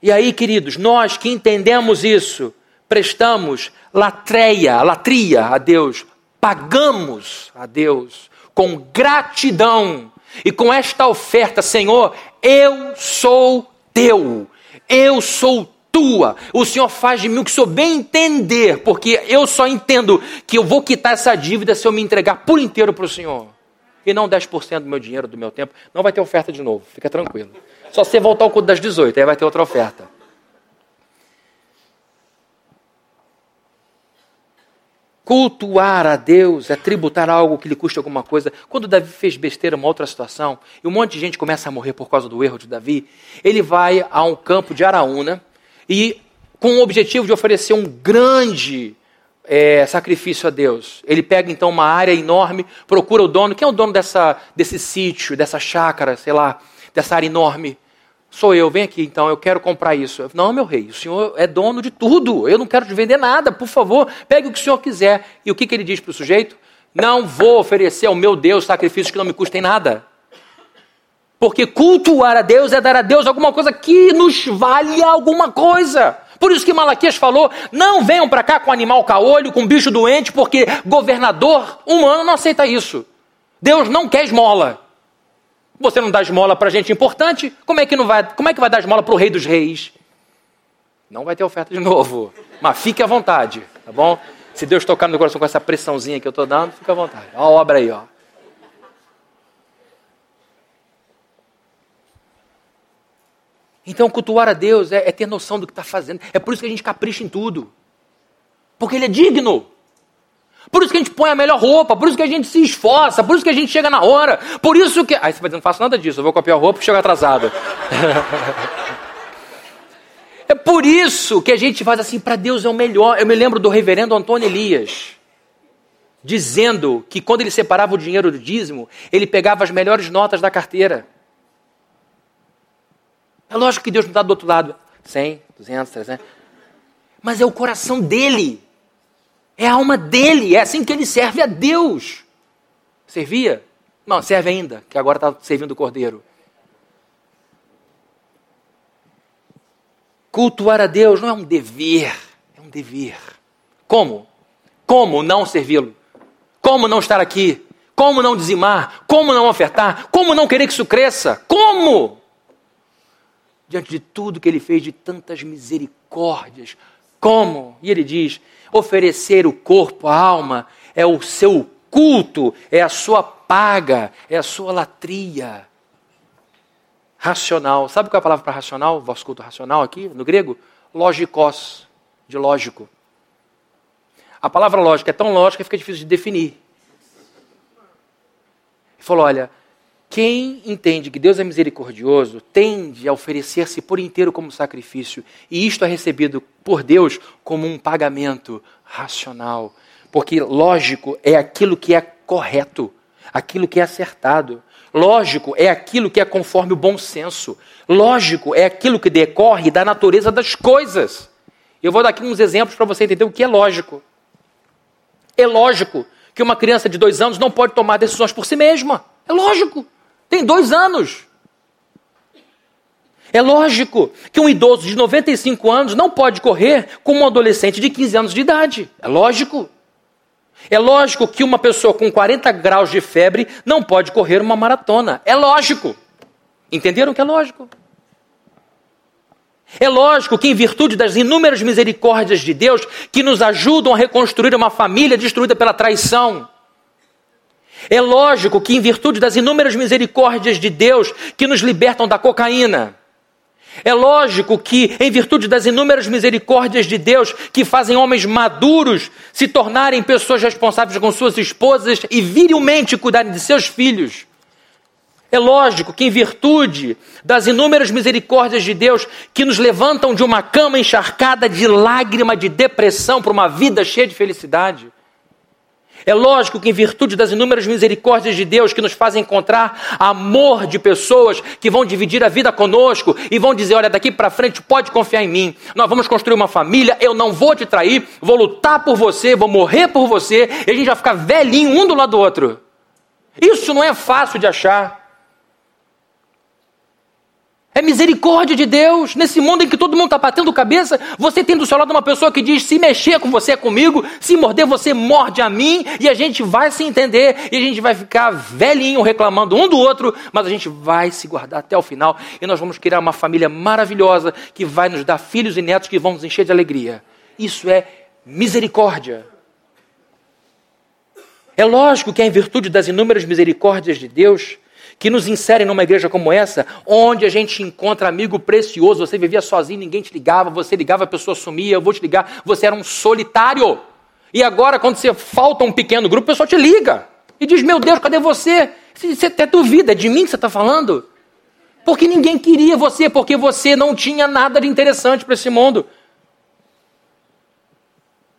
E aí, queridos, nós que entendemos isso, prestamos latreia, latria a Deus, pagamos a Deus com gratidão e com esta oferta, Senhor, eu sou teu, eu sou tua. O Senhor faz de mim o que sou bem entender, porque eu só entendo que eu vou quitar essa dívida se eu me entregar por inteiro para o Senhor. E não 10% do meu dinheiro, do meu tempo. Não vai ter oferta de novo, fica tranquilo. Só você voltar ao culto das 18, aí vai ter outra oferta. Cultuar a Deus é tributar algo que lhe custe alguma coisa. Quando Davi fez besteira, uma outra situação, e um monte de gente começa a morrer por causa do erro de Davi, ele vai a um campo de Araúna, e com o objetivo de oferecer um grande é, sacrifício a Deus. Ele pega então uma área enorme, procura o dono. Quem é o dono dessa, desse sítio, dessa chácara, sei lá, dessa área enorme? Sou eu, vem aqui então, eu quero comprar isso. Não, meu rei, o senhor é dono de tudo, eu não quero te vender nada, por favor, pegue o que o senhor quiser. E o que, que ele diz para o sujeito? Não vou oferecer ao meu Deus sacrifícios que não me custem nada. Porque cultuar a Deus é dar a Deus alguma coisa que nos vale alguma coisa. Por isso que Malaquias falou: não venham para cá com animal caolho, com bicho doente, porque governador humano não aceita isso. Deus não quer esmola. Você não dá esmola para gente importante, como é que não vai? Como é que vai dar esmola para o rei dos reis? Não vai ter oferta de novo. Mas fique à vontade, tá bom? Se Deus tocar no meu coração com essa pressãozinha que eu estou dando, fique à vontade. Olha a obra aí, ó. Então, cultuar a Deus é, é ter noção do que está fazendo. É por isso que a gente capricha em tudo. Porque Ele é digno. Por isso que a gente põe a melhor roupa, por isso que a gente se esforça, por isso que a gente chega na hora, por isso que. Aí você vai dizer, não faço nada disso, eu vou copiar a roupa e chego atrasado. é por isso que a gente faz assim, para Deus é o melhor. Eu me lembro do reverendo Antônio Elias, dizendo que quando ele separava o dinheiro do dízimo, ele pegava as melhores notas da carteira. É lógico que Deus não está do outro lado. 100, 200, 300. Mas é o coração dele. É a alma dele. É assim que ele serve a Deus. Servia? Não, serve ainda, que agora está servindo o cordeiro. Cultuar a Deus não é um dever, é um dever. Como? Como não servi-lo? Como não estar aqui? Como não dizimar? Como não ofertar? Como não querer que isso cresça? Como? Diante de tudo que ele fez, de tantas misericórdias. Como? E ele diz: oferecer o corpo, a alma, é o seu culto, é a sua paga, é a sua latria. Racional. Sabe qual é a palavra para racional? Vosso culto racional aqui, no grego? Logikos, de lógico. A palavra lógica é tão lógica que fica difícil de definir. Ele falou: olha, quem entende que Deus é misericordioso tende a oferecer-se por inteiro como sacrifício, e isto é recebido por Deus como um pagamento racional. Porque lógico é aquilo que é correto, aquilo que é acertado. Lógico é aquilo que é conforme o bom senso. Lógico é aquilo que decorre da natureza das coisas. Eu vou dar aqui uns exemplos para você entender o que é lógico. É lógico que uma criança de dois anos não pode tomar decisões por si mesma. É lógico. Tem dois anos. É lógico que um idoso de 95 anos não pode correr como um adolescente de 15 anos de idade. É lógico. É lógico que uma pessoa com 40 graus de febre não pode correr uma maratona. É lógico. Entenderam que é lógico? É lógico que, em virtude das inúmeras misericórdias de Deus que nos ajudam a reconstruir uma família destruída pela traição, é lógico que, em virtude das inúmeras misericórdias de Deus que nos libertam da cocaína, é lógico que, em virtude das inúmeras misericórdias de Deus que fazem homens maduros se tornarem pessoas responsáveis com suas esposas e virilmente cuidarem de seus filhos, é lógico que, em virtude das inúmeras misericórdias de Deus que nos levantam de uma cama encharcada de lágrima de depressão para uma vida cheia de felicidade, é lógico que, em virtude das inúmeras misericórdias de Deus que nos fazem encontrar amor de pessoas que vão dividir a vida conosco e vão dizer: olha, daqui para frente pode confiar em mim, nós vamos construir uma família, eu não vou te trair, vou lutar por você, vou morrer por você, e a gente vai ficar velhinho um do lado do outro. Isso não é fácil de achar. É misericórdia de Deus. Nesse mundo em que todo mundo está batendo cabeça, você tem do seu lado uma pessoa que diz: se mexer com você é comigo, se morder você morde a mim, e a gente vai se entender, e a gente vai ficar velhinho reclamando um do outro, mas a gente vai se guardar até o final, e nós vamos criar uma família maravilhosa que vai nos dar filhos e netos que vão nos encher de alegria. Isso é misericórdia. É lógico que é em virtude das inúmeras misericórdias de Deus que nos inserem numa igreja como essa, onde a gente encontra amigo precioso. Você vivia sozinho, ninguém te ligava, você ligava, a pessoa sumia, eu vou te ligar, você era um solitário. E agora, quando você falta um pequeno grupo, o pessoal te liga e diz: Meu Deus, cadê você? Você até duvida, é de mim que você está falando? Porque ninguém queria você, porque você não tinha nada de interessante para esse mundo.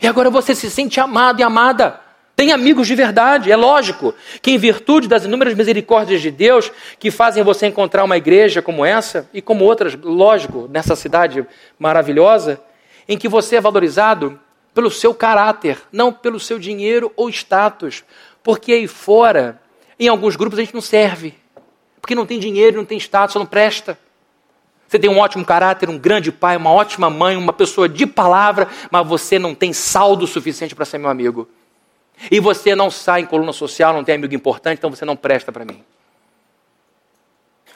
E agora você se sente amado e amada. Tem amigos de verdade, é lógico que, em virtude das inúmeras misericórdias de Deus que fazem você encontrar uma igreja como essa e como outras, lógico, nessa cidade maravilhosa, em que você é valorizado pelo seu caráter, não pelo seu dinheiro ou status. Porque aí fora, em alguns grupos, a gente não serve. Porque não tem dinheiro, não tem status, não presta. Você tem um ótimo caráter, um grande pai, uma ótima mãe, uma pessoa de palavra, mas você não tem saldo suficiente para ser meu amigo. E você não sai em coluna social, não tem amigo importante, então você não presta para mim.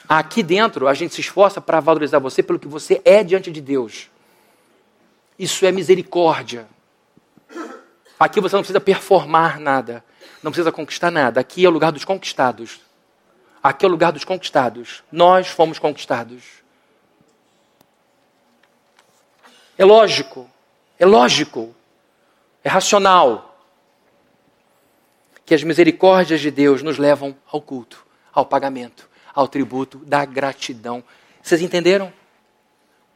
Aqui dentro, a gente se esforça para valorizar você pelo que você é diante de Deus. Isso é misericórdia. Aqui você não precisa performar nada, não precisa conquistar nada. Aqui é o lugar dos conquistados. Aqui é o lugar dos conquistados. Nós fomos conquistados. É lógico, é lógico, é racional que as misericórdias de Deus nos levam ao culto, ao pagamento, ao tributo da gratidão. Vocês entenderam?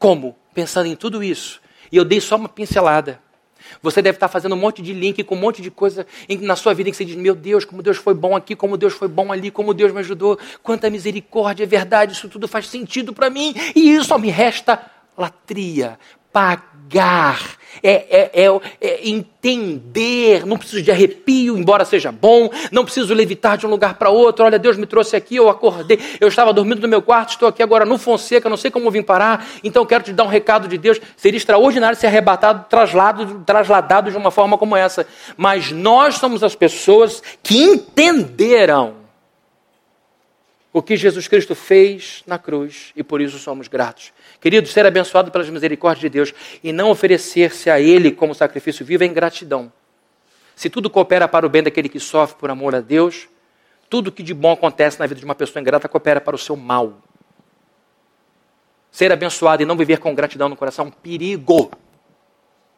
Como? Pensando em tudo isso. E eu dei só uma pincelada. Você deve estar fazendo um monte de link com um monte de coisa na sua vida em que você diz: Meu Deus, como Deus foi bom aqui, como Deus foi bom ali, como Deus me ajudou, quanta misericórdia, é verdade, isso tudo faz sentido para mim, e isso só me resta latria, pagar, é, é, é, é, entender, não preciso de arrepio, embora seja bom, não preciso levitar de um lugar para outro. Olha, Deus me trouxe aqui, eu acordei, eu estava dormindo no meu quarto, estou aqui agora no Fonseca, não sei como vim parar, então quero te dar um recado de Deus. Seria extraordinário ser arrebatado, trasladado, trasladado de uma forma como essa. Mas nós somos as pessoas que entenderam o que Jesus Cristo fez na cruz e por isso somos gratos. Querido, ser abençoado pelas misericórdias de Deus e não oferecer-se a Ele como sacrifício vivo é ingratidão. Se tudo coopera para o bem daquele que sofre por amor a Deus, tudo que de bom acontece na vida de uma pessoa ingrata coopera para o seu mal. Ser abençoado e não viver com gratidão no coração é um perigo.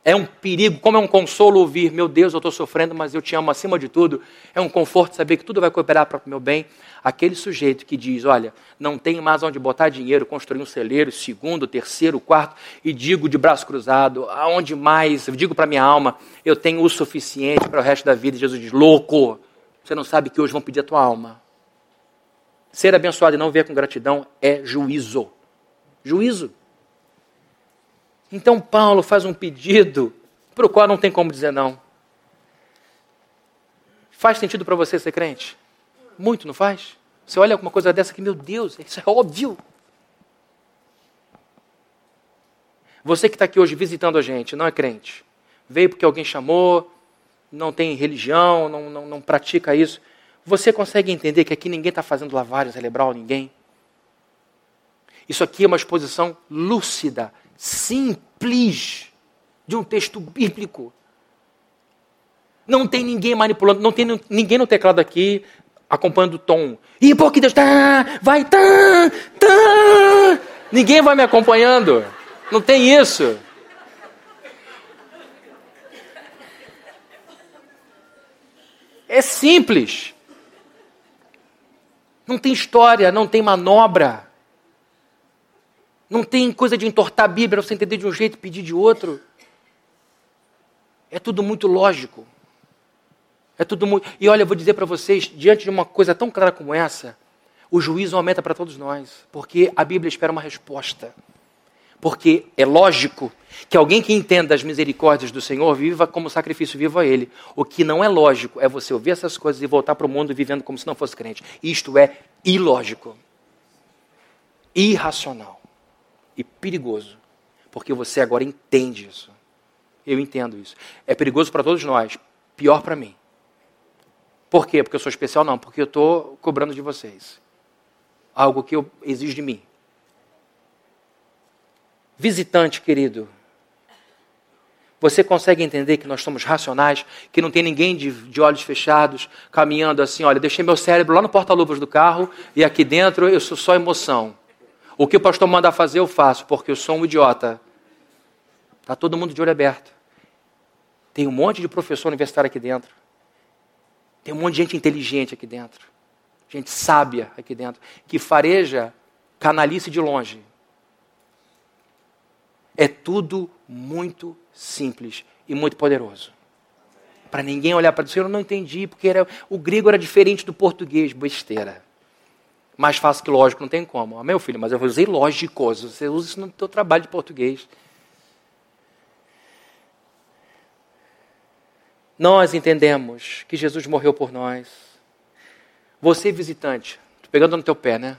É um perigo, como é um consolo ouvir, meu Deus, eu estou sofrendo, mas eu te amo acima de tudo. É um conforto saber que tudo vai cooperar para o meu bem. Aquele sujeito que diz, olha, não tenho mais onde botar dinheiro, construir um celeiro, segundo, terceiro, quarto, e digo de braço cruzado, aonde mais, eu digo para minha alma, eu tenho o suficiente para o resto da vida. E Jesus diz, louco, você não sabe que hoje vão pedir a tua alma. Ser abençoado e não ver com gratidão é juízo. Juízo. Então Paulo faz um pedido para o qual não tem como dizer não. Faz sentido para você ser crente? Muito, não faz? Você olha alguma coisa dessa que, meu Deus, isso é óbvio. Você que está aqui hoje visitando a gente, não é crente, veio porque alguém chamou, não tem religião, não, não, não pratica isso. Você consegue entender que aqui ninguém está fazendo lavagem cerebral, ninguém? Isso aqui é uma exposição lúcida simples de um texto bíblico. Não tem ninguém manipulando, não tem ninguém no teclado aqui acompanhando o tom. E por que Deus tá, vai tá, tá. Ninguém vai me acompanhando. Não tem isso. É simples. Não tem história, não tem manobra. Não tem coisa de entortar a Bíblia, você entender de um jeito e pedir de outro. É tudo muito lógico. É tudo muito. E olha, eu vou dizer para vocês, diante de uma coisa tão clara como essa, o juízo aumenta para todos nós, porque a Bíblia espera uma resposta. Porque é lógico que alguém que entenda as misericórdias do Senhor viva como sacrifício vivo a Ele. O que não é lógico é você ouvir essas coisas e voltar para o mundo vivendo como se não fosse crente. Isto é ilógico, irracional e perigoso. Porque você agora entende isso. Eu entendo isso. É perigoso para todos nós, pior para mim. Por quê? Porque eu sou especial? Não, porque eu estou cobrando de vocês. Algo que eu exijo de mim. Visitante, querido, você consegue entender que nós somos racionais, que não tem ninguém de, de, olhos fechados caminhando assim, olha, deixei meu cérebro lá no porta-luvas do carro e aqui dentro eu sou só emoção. O que o pastor manda fazer eu faço, porque eu sou um idiota. Está todo mundo de olho aberto. Tem um monte de professor universitário aqui dentro. Tem um monte de gente inteligente aqui dentro. Gente sábia aqui dentro. Que fareja canalice de longe. É tudo muito simples e muito poderoso. Para ninguém olhar para isso, eu não entendi, porque era, o grego era diferente do português, besteira. Mais fácil que lógico, não tem como. Ah, meu filho, mas eu usei lógicos. Você usa isso no seu trabalho de português. Nós entendemos que Jesus morreu por nós. Você, visitante, estou pegando no teu pé, né?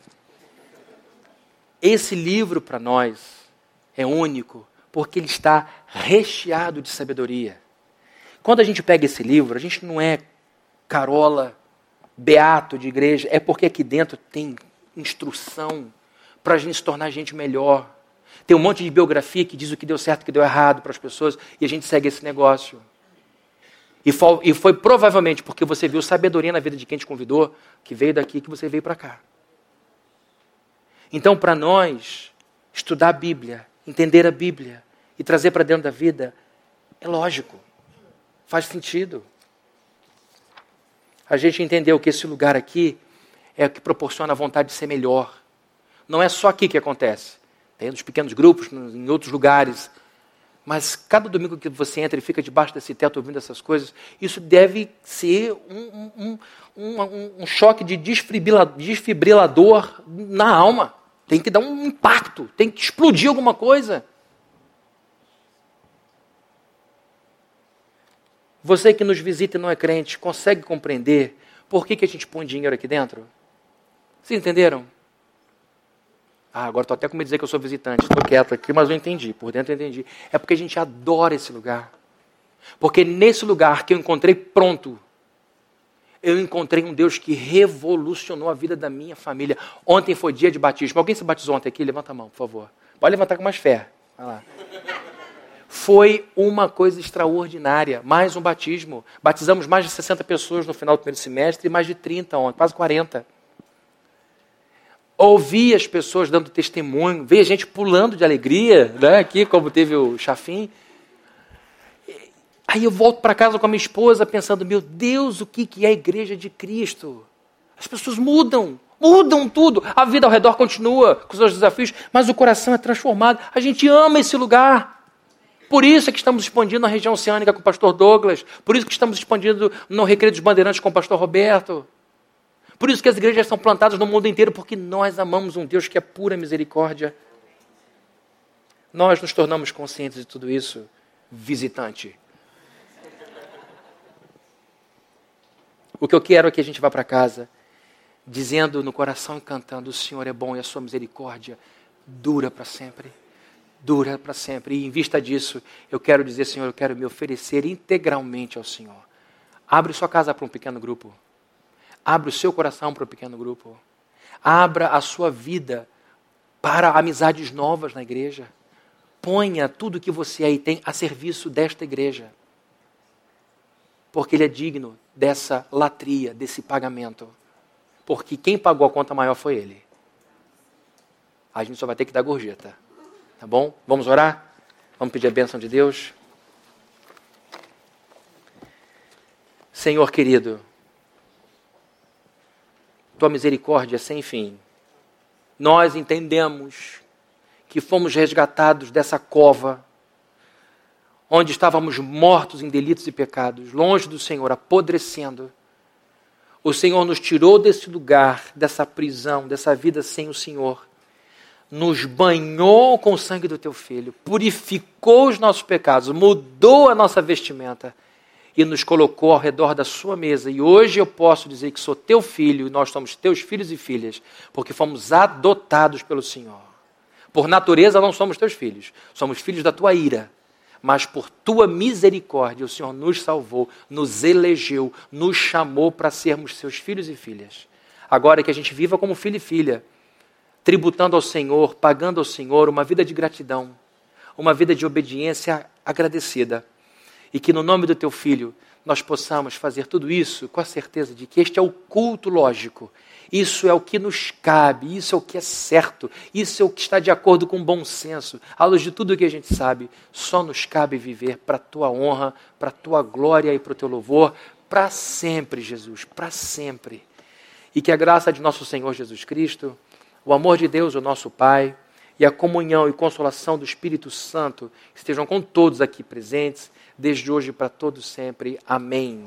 Esse livro para nós é único porque ele está recheado de sabedoria. Quando a gente pega esse livro, a gente não é carola, beato de igreja, é porque aqui dentro tem instrução para a gente se tornar gente melhor. Tem um monte de biografia que diz o que deu certo, o que deu errado para as pessoas, e a gente segue esse negócio. E foi, e foi, provavelmente porque você viu sabedoria na vida de quem te convidou, que veio daqui, que você veio para cá. Então, para nós, estudar a Bíblia entender a Bíblia e trazer para dentro da vida, é lógico, faz sentido. A gente entendeu que esse lugar aqui é o que proporciona a vontade de ser melhor. Não é só aqui que acontece. Tem nos pequenos grupos, em outros lugares. Mas cada domingo que você entra e fica debaixo desse teto ouvindo essas coisas, isso deve ser um, um, um, um choque de desfibrilador na alma. Tem que dar um impacto, tem que explodir alguma coisa. Você que nos visita e não é crente, consegue compreender por que, que a gente põe dinheiro aqui dentro? Vocês entenderam? Ah, agora estou até com medo de dizer que eu sou visitante. Estou quieto aqui, mas eu entendi. Por dentro eu entendi. É porque a gente adora esse lugar. Porque nesse lugar que eu encontrei pronto eu encontrei um Deus que revolucionou a vida da minha família. Ontem foi dia de batismo. Alguém se batizou ontem aqui? Levanta a mão, por favor. Pode levantar com mais fé. Vai lá. Foi uma coisa extraordinária. Mais um batismo. Batizamos mais de 60 pessoas no final do primeiro semestre e mais de 30 ontem, quase 40. Ouvi as pessoas dando testemunho, vi a gente pulando de alegria, né, aqui, como teve o Chafim. Aí eu volto para casa com a minha esposa pensando: meu Deus, o que, que é a igreja de Cristo? As pessoas mudam, mudam tudo. A vida ao redor continua com seus desafios, mas o coração é transformado. A gente ama esse lugar. Por isso é que estamos expandindo na região oceânica com o pastor Douglas. Por isso que estamos expandindo no Recreio dos Bandeirantes com o pastor Roberto. Por isso que as igrejas são plantadas no mundo inteiro, porque nós amamos um Deus que é pura misericórdia. Nós nos tornamos conscientes de tudo isso, visitante. O que eu quero é que a gente vá para casa dizendo no coração e cantando: O Senhor é bom e a sua misericórdia dura para sempre. Dura para sempre. E em vista disso, eu quero dizer, Senhor, eu quero me oferecer integralmente ao Senhor. Abre sua casa para um pequeno grupo. Abre o seu coração para um pequeno grupo. Abra a sua vida para amizades novas na igreja. ponha tudo que você aí tem a serviço desta igreja. Porque ele é digno dessa latria, desse pagamento. Porque quem pagou a conta maior foi ele. A gente só vai ter que dar gorjeta. Tá bom? Vamos orar? Vamos pedir a bênção de Deus? Senhor querido, tua misericórdia é sem fim. Nós entendemos que fomos resgatados dessa cova, onde estávamos mortos em delitos e pecados, longe do Senhor, apodrecendo. O Senhor nos tirou desse lugar, dessa prisão, dessa vida sem o Senhor. Nos banhou com o sangue do teu filho, purificou os nossos pecados, mudou a nossa vestimenta e nos colocou ao redor da sua mesa. E hoje eu posso dizer que sou teu filho e nós somos teus filhos e filhas, porque fomos adotados pelo Senhor. Por natureza não somos teus filhos, somos filhos da tua ira. Mas por tua misericórdia o Senhor nos salvou, nos elegeu, nos chamou para sermos seus filhos e filhas. Agora que a gente viva como filho e filha, tributando ao Senhor, pagando ao Senhor uma vida de gratidão, uma vida de obediência agradecida e que no nome do teu filho nós possamos fazer tudo isso com a certeza de que este é o culto lógico. Isso é o que nos cabe, isso é o que é certo, isso é o que está de acordo com o bom senso. À luz de tudo o que a gente sabe, só nos cabe viver para a tua honra, para a tua glória e para o teu louvor, para sempre, Jesus, para sempre. E que a graça de nosso Senhor Jesus Cristo, o amor de Deus, o nosso Pai, e a comunhão e consolação do Espírito Santo estejam com todos aqui presentes desde hoje para todos sempre. Amém.